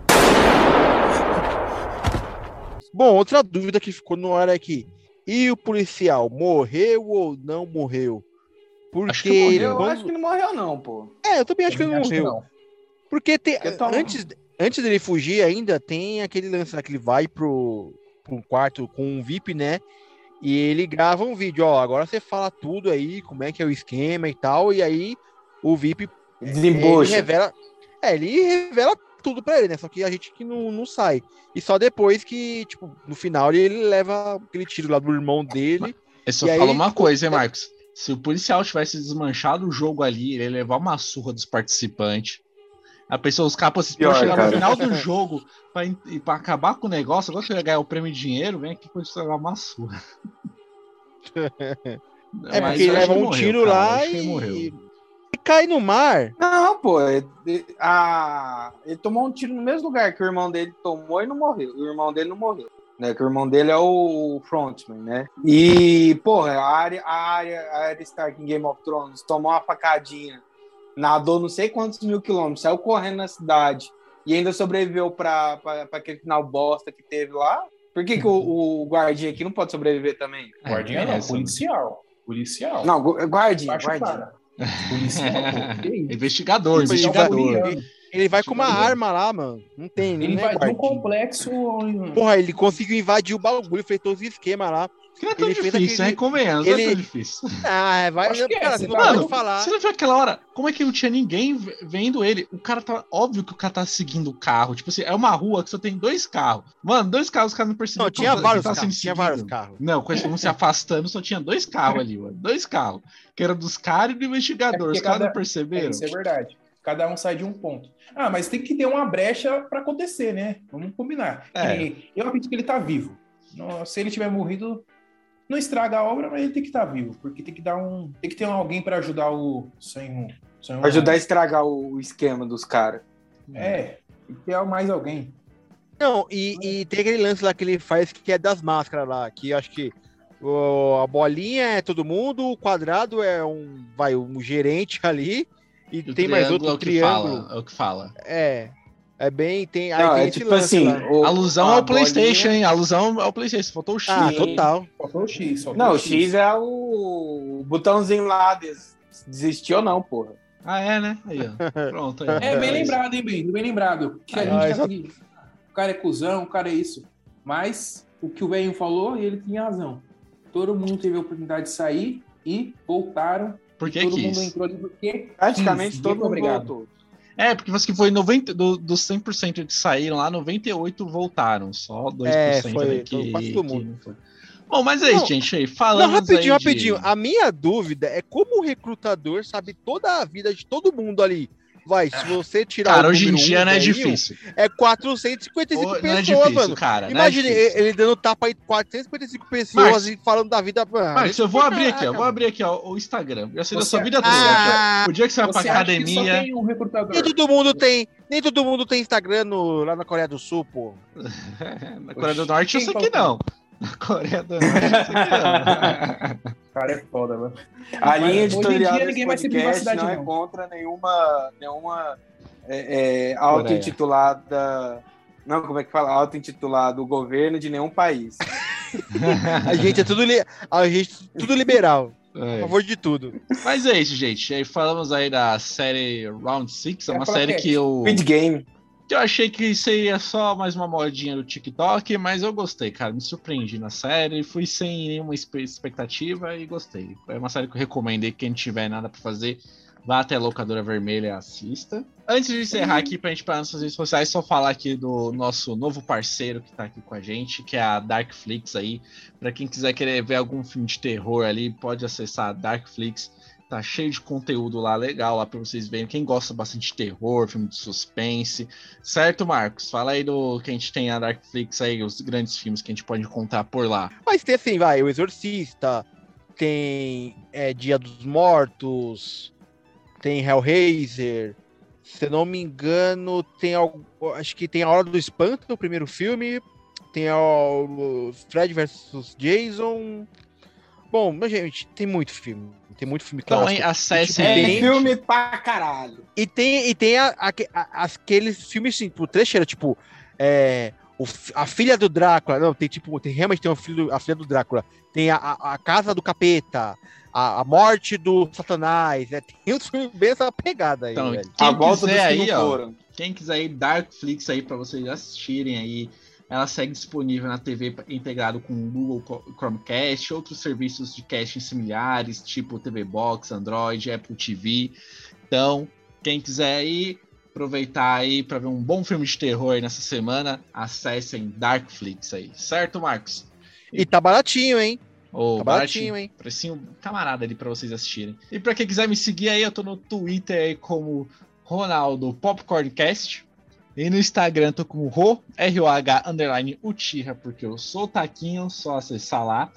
Bom, outra dúvida que ficou no ar aqui. E o policial, morreu ou não morreu? Porque Acho que morreu, ele- Eu quando- acho que não morreu, não, pô. É, eu também acho que ele Também não acho que morreu. não. Porque tem, Porque tá- antes, antes dele fugir ainda, tem aquele lance lá que ele vai pro, pro quarto com um VIP, né? E ele grava um vídeo, ó, agora você fala tudo aí, como é que é o esquema e tal, e aí o VIP ele Desembucha. revela, é, ele revela tudo pra ele, né? Só que a gente que não, não sai. E só depois que, tipo, no final ele, ele leva aquele tiro lá do irmão dele. Eu só E aí, falo uma coisa, hein, Marcos? Se o policial tivesse desmanchado o jogo ali, ele ia levar uma surra dos participantes. A pessoa, os caras, se Pior, chegar no cara. final do jogo pra, pra acabar com o negócio, agora que eu ia ganhar o prêmio de dinheiro, vem aqui pra você levar uma surra. É Mas porque ele leva um morreu, tiro cara, lá ele e... morreu. e cai no mar. Não, pô. é- é- a- ele tomou um tiro no mesmo lugar que o irmão dele tomou e não morreu. O irmão dele não morreu. Né, que o irmão dele é o frontman, né? E, porra, a área, a área, a área Stark em Game of Thrones tomou uma facadinha, nadou não sei quantos mil quilômetros, saiu correndo na cidade e ainda sobreviveu pra aquele final bosta que teve lá. Por que, que o, o guardinha aqui não pode sobreviver também? É, Guardinha tem não, essa, né? policial. Policial. Não, gu- guardinha, Baixa guardinha. para. Policial, pô. Investigador, Tipo, ele investigador. Gabriel. Ele vai com uma arma lá, mano. Não tem, Ele não é um guardinha. complexo. Porra, ele conseguiu invadir o bagulho, fez todos os esquemas lá. Que não é tão Ele difícil, aquele-? Convenhamos, não é ele- tão difícil. Ah, vai. Acho que é, cara, você você não tá falar. Você não viu aquela hora? Como é que não tinha ninguém vendo ele? O cara tá. Óbvio que o cara tá seguindo o carro. Tipo assim, é uma rua que só tem dois carros. Mano, dois carros, os caras não perceberam. Não, tinha vários tá carros. Tinha vários carros. Não, com esse um se afastando, só tinha dois carros ali, mano. Dois carros. Que era dos caras e do investigador. É Os caras cada- não perceberam. Isso é verdade. Cada um sai de um ponto. Ah, mas tem que ter uma brecha pra acontecer, né? Vamos combinar. É. Eu acredito que ele tá vivo. Não- Se ele tiver morrido, não estraga a obra, mas ele tem que estar vivo. Porque tem que dar um. Tem que ter alguém pra ajudar o. Sem, sem Pra ajudar a estragar o, esquema dos caras. É. Tem que ter mais alguém. Não, e, e tem aquele lance lá que ele faz que é das máscaras lá, que eu acho que o- a bolinha é todo mundo, o quadrado é um, vai, um gerente ali, e O tem mais outro é o que triângulo. fala. É o que fala. É. É bem, tem. Aí Não, tem é tipo lance assim. lá. o- Alusão ao PlayStation, bolinha- hein? Alusão ao PlayStation. Faltou o X. Ah, total. Faltou o X. faltou Não, o X é o, botãozinho lá, des- desistiu ou não, porra. Ah, é, né? Aí, ó. Pronto. Aí, É bem lembrado, hein, bem? Bem lembrado. Que a Ah, gente isso- seguir. O cara é cuzão, o cara é isso. Mas o que o velho falou, ele tinha razão. Todo mundo teve a oportunidade de sair e voltaram. Por que todo que mundo isso? entrou ali porque. Praticamente quis. todo Muito mundo obrigado. voltou. É, porque você que foi 90, do, dos 100% que saíram lá, 98 voltaram. Só 2% É, foi- que, quase todo que mundo. foi. Bom, mas é isso, Não, gente. Aí, Não, rapidinho, aí de- rapidinho. A minha dúvida é como o recrutador sabe toda a vida de todo mundo ali. Vai, se você tirar Cara, o hoje em dia um, não é difícil. É 455 Ô, pessoas, não é difícil, mano. cara. Imagina não é ele dando tapa aí 455 pessoas Marcos, e falando da vida. Marcos, eu vou abrir aqui, ó. Vou mano. abrir aqui, ó, o Instagram. Eu sei da sua vida toda. Ah, O dia que você vai pra academia. um? Nem todo mundo tem, nem todo mundo tem Instagram no- lá na Coreia do Sul, pô. Na Coreia do Norte eu sei que falou? não. Na Coreia do Norte não. Cara, é foda, mano. A Mas linha hoje em editorial dia desse ninguém vai ter podcast privacidade, não é não. contra nenhuma, nenhuma é, é, auto-intitulada. Não, como é que fala? Auto-intitulado governo de nenhum país. A gente é tudo, li- a gente é tudo liberal. A É. favor de tudo. Mas é isso, gente. Aí falamos aí da série Round Six, é uma série que que eu, Squid Game. Que eu achei que seria só mais uma modinha do TikTok, mas eu gostei, cara. Me surpreendi na série, fui sem nenhuma expectativa e gostei. É uma série que eu recomendo quem tiver nada pra fazer, vá até a locadora vermelha e assista. Antes de encerrar aqui pra gente para nossas redes sociais, só falar aqui do nosso novo parceiro que tá aqui com a gente, que é a Darkflix aí. Pra quem quiser querer ver algum filme de terror ali, pode acessar a Darkflix. Tá cheio de conteúdo lá legal lá pra vocês verem. Quem gosta bastante de terror, filme de suspense. Certo, Marcos? Fala aí do que a gente tem na Darkflix aí, os grandes filmes que a gente pode encontrar por lá. Mas tem assim, vai, o Exorcista, tem é, Dia dos Mortos, tem Hellraiser. Se não me engano, tem algo. Acho que tem a Hora do Espanto, o primeiro filme. Tem o Fred vs Jason. Bom, gente, tem muito filme. Tem muito filme Então, clássico. hein, acesse É, aí. É filme pra caralho. E tem, e tem a- aque- a- aqueles filmes, assim, tipo, trecheira, tipo, é, o a filha do Drácula, não, tem tipo, tem, realmente tem um filho, a filha do Drácula, tem a, a, a casa do capeta, a, a morte do Satanás, né, tem uns filmes bem essa pegada aí, Então, velho. A quem volta dos quiser aí, ó. foram. Quem quiser ir Darkflix aí pra vocês assistirem aí, ela segue disponível na TV integrado com o Google Chromecast, outros serviços de casting similares, tipo TV Box, Android, Apple TV. Então, quem quiser ir, aproveitar aí para ver um bom filme de terror aí nessa semana, acessem Darkflix aí, certo, Marcos? E tá baratinho, hein? Ô, Tá baratinho, baratinho, hein? Precinho camarada ali pra vocês assistirem. E pra quem quiser me seguir aí, eu tô no Twitter aí como Ronaldo Popcorncast. E no Instagram tô como Ro, R-O-H, underline Uchiha, porque eu sou o Taquinho, só acessar lá.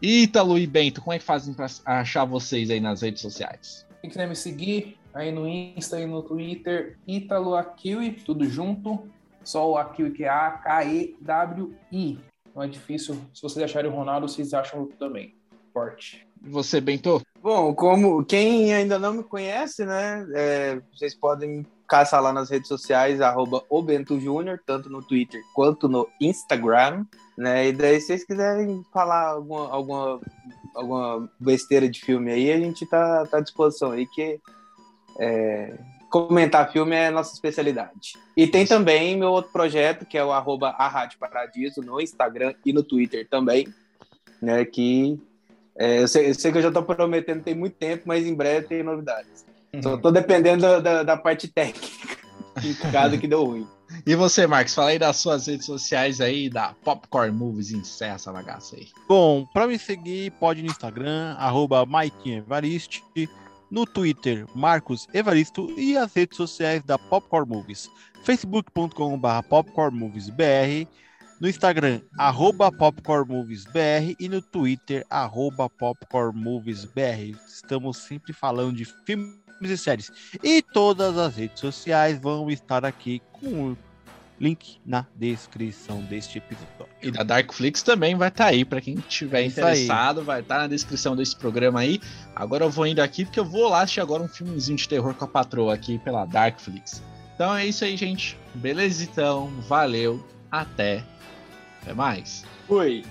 E Ítalo e Bento, como é que fazem pra achar vocês aí nas redes sociais? Quem quiser me seguir aí no Insta e no Twitter, Ítalo Akiwi, tudo junto. Só o Akiwi que é A-K-E-W-I. Não é difícil. Se vocês acharem o Ronaldo, vocês acham também. Forte. E você, Bento? Bom, como quem ainda não me conhece, né? é, vocês podem me caçar lá nas redes sociais, arroba Júnior, tanto no Twitter quanto no Instagram. Né? E daí, se vocês quiserem falar alguma, alguma, alguma besteira de filme aí, a gente tá, tá à disposição aí, que é, comentar filme é nossa especialidade. E tem também meu outro projeto, que é o arroba Paradiso, no Instagram e no Twitter também, né? Que é, eu, sei, eu sei que eu já tô prometendo tem muito tempo, mas em breve tem novidades. Só tô dependendo da, da, da parte técnica, em caso que deu ruim. E você, Marcos? Fala aí das suas redes sociais aí, da Popcorn Movies, encerra essa bagaça aí. Bom, para me seguir, pode ir no Instagram, arroba Evariste, no Twitter, Marcos Evaristo e as redes sociais da Popcorn Movies, facebook.com.br popcornmoviesbr, no Instagram, arroba popcornmoviesbr e no Twitter, arroba popcornmoviesbr. Estamos sempre falando de filmes e séries. E todas as redes sociais vão estar aqui com o link na descrição deste episódio. E da Darkflix também vai estar aí, pra quem tiver Isso aí. interessado, vai estar na descrição desse programa aí. Agora eu vou indo aqui, porque eu vou lá assistir agora um filmezinho de terror com a patroa aqui pela Darkflix. Então é isso aí, gente. Beleza, então. Valeu. Até. Até mais. Fui.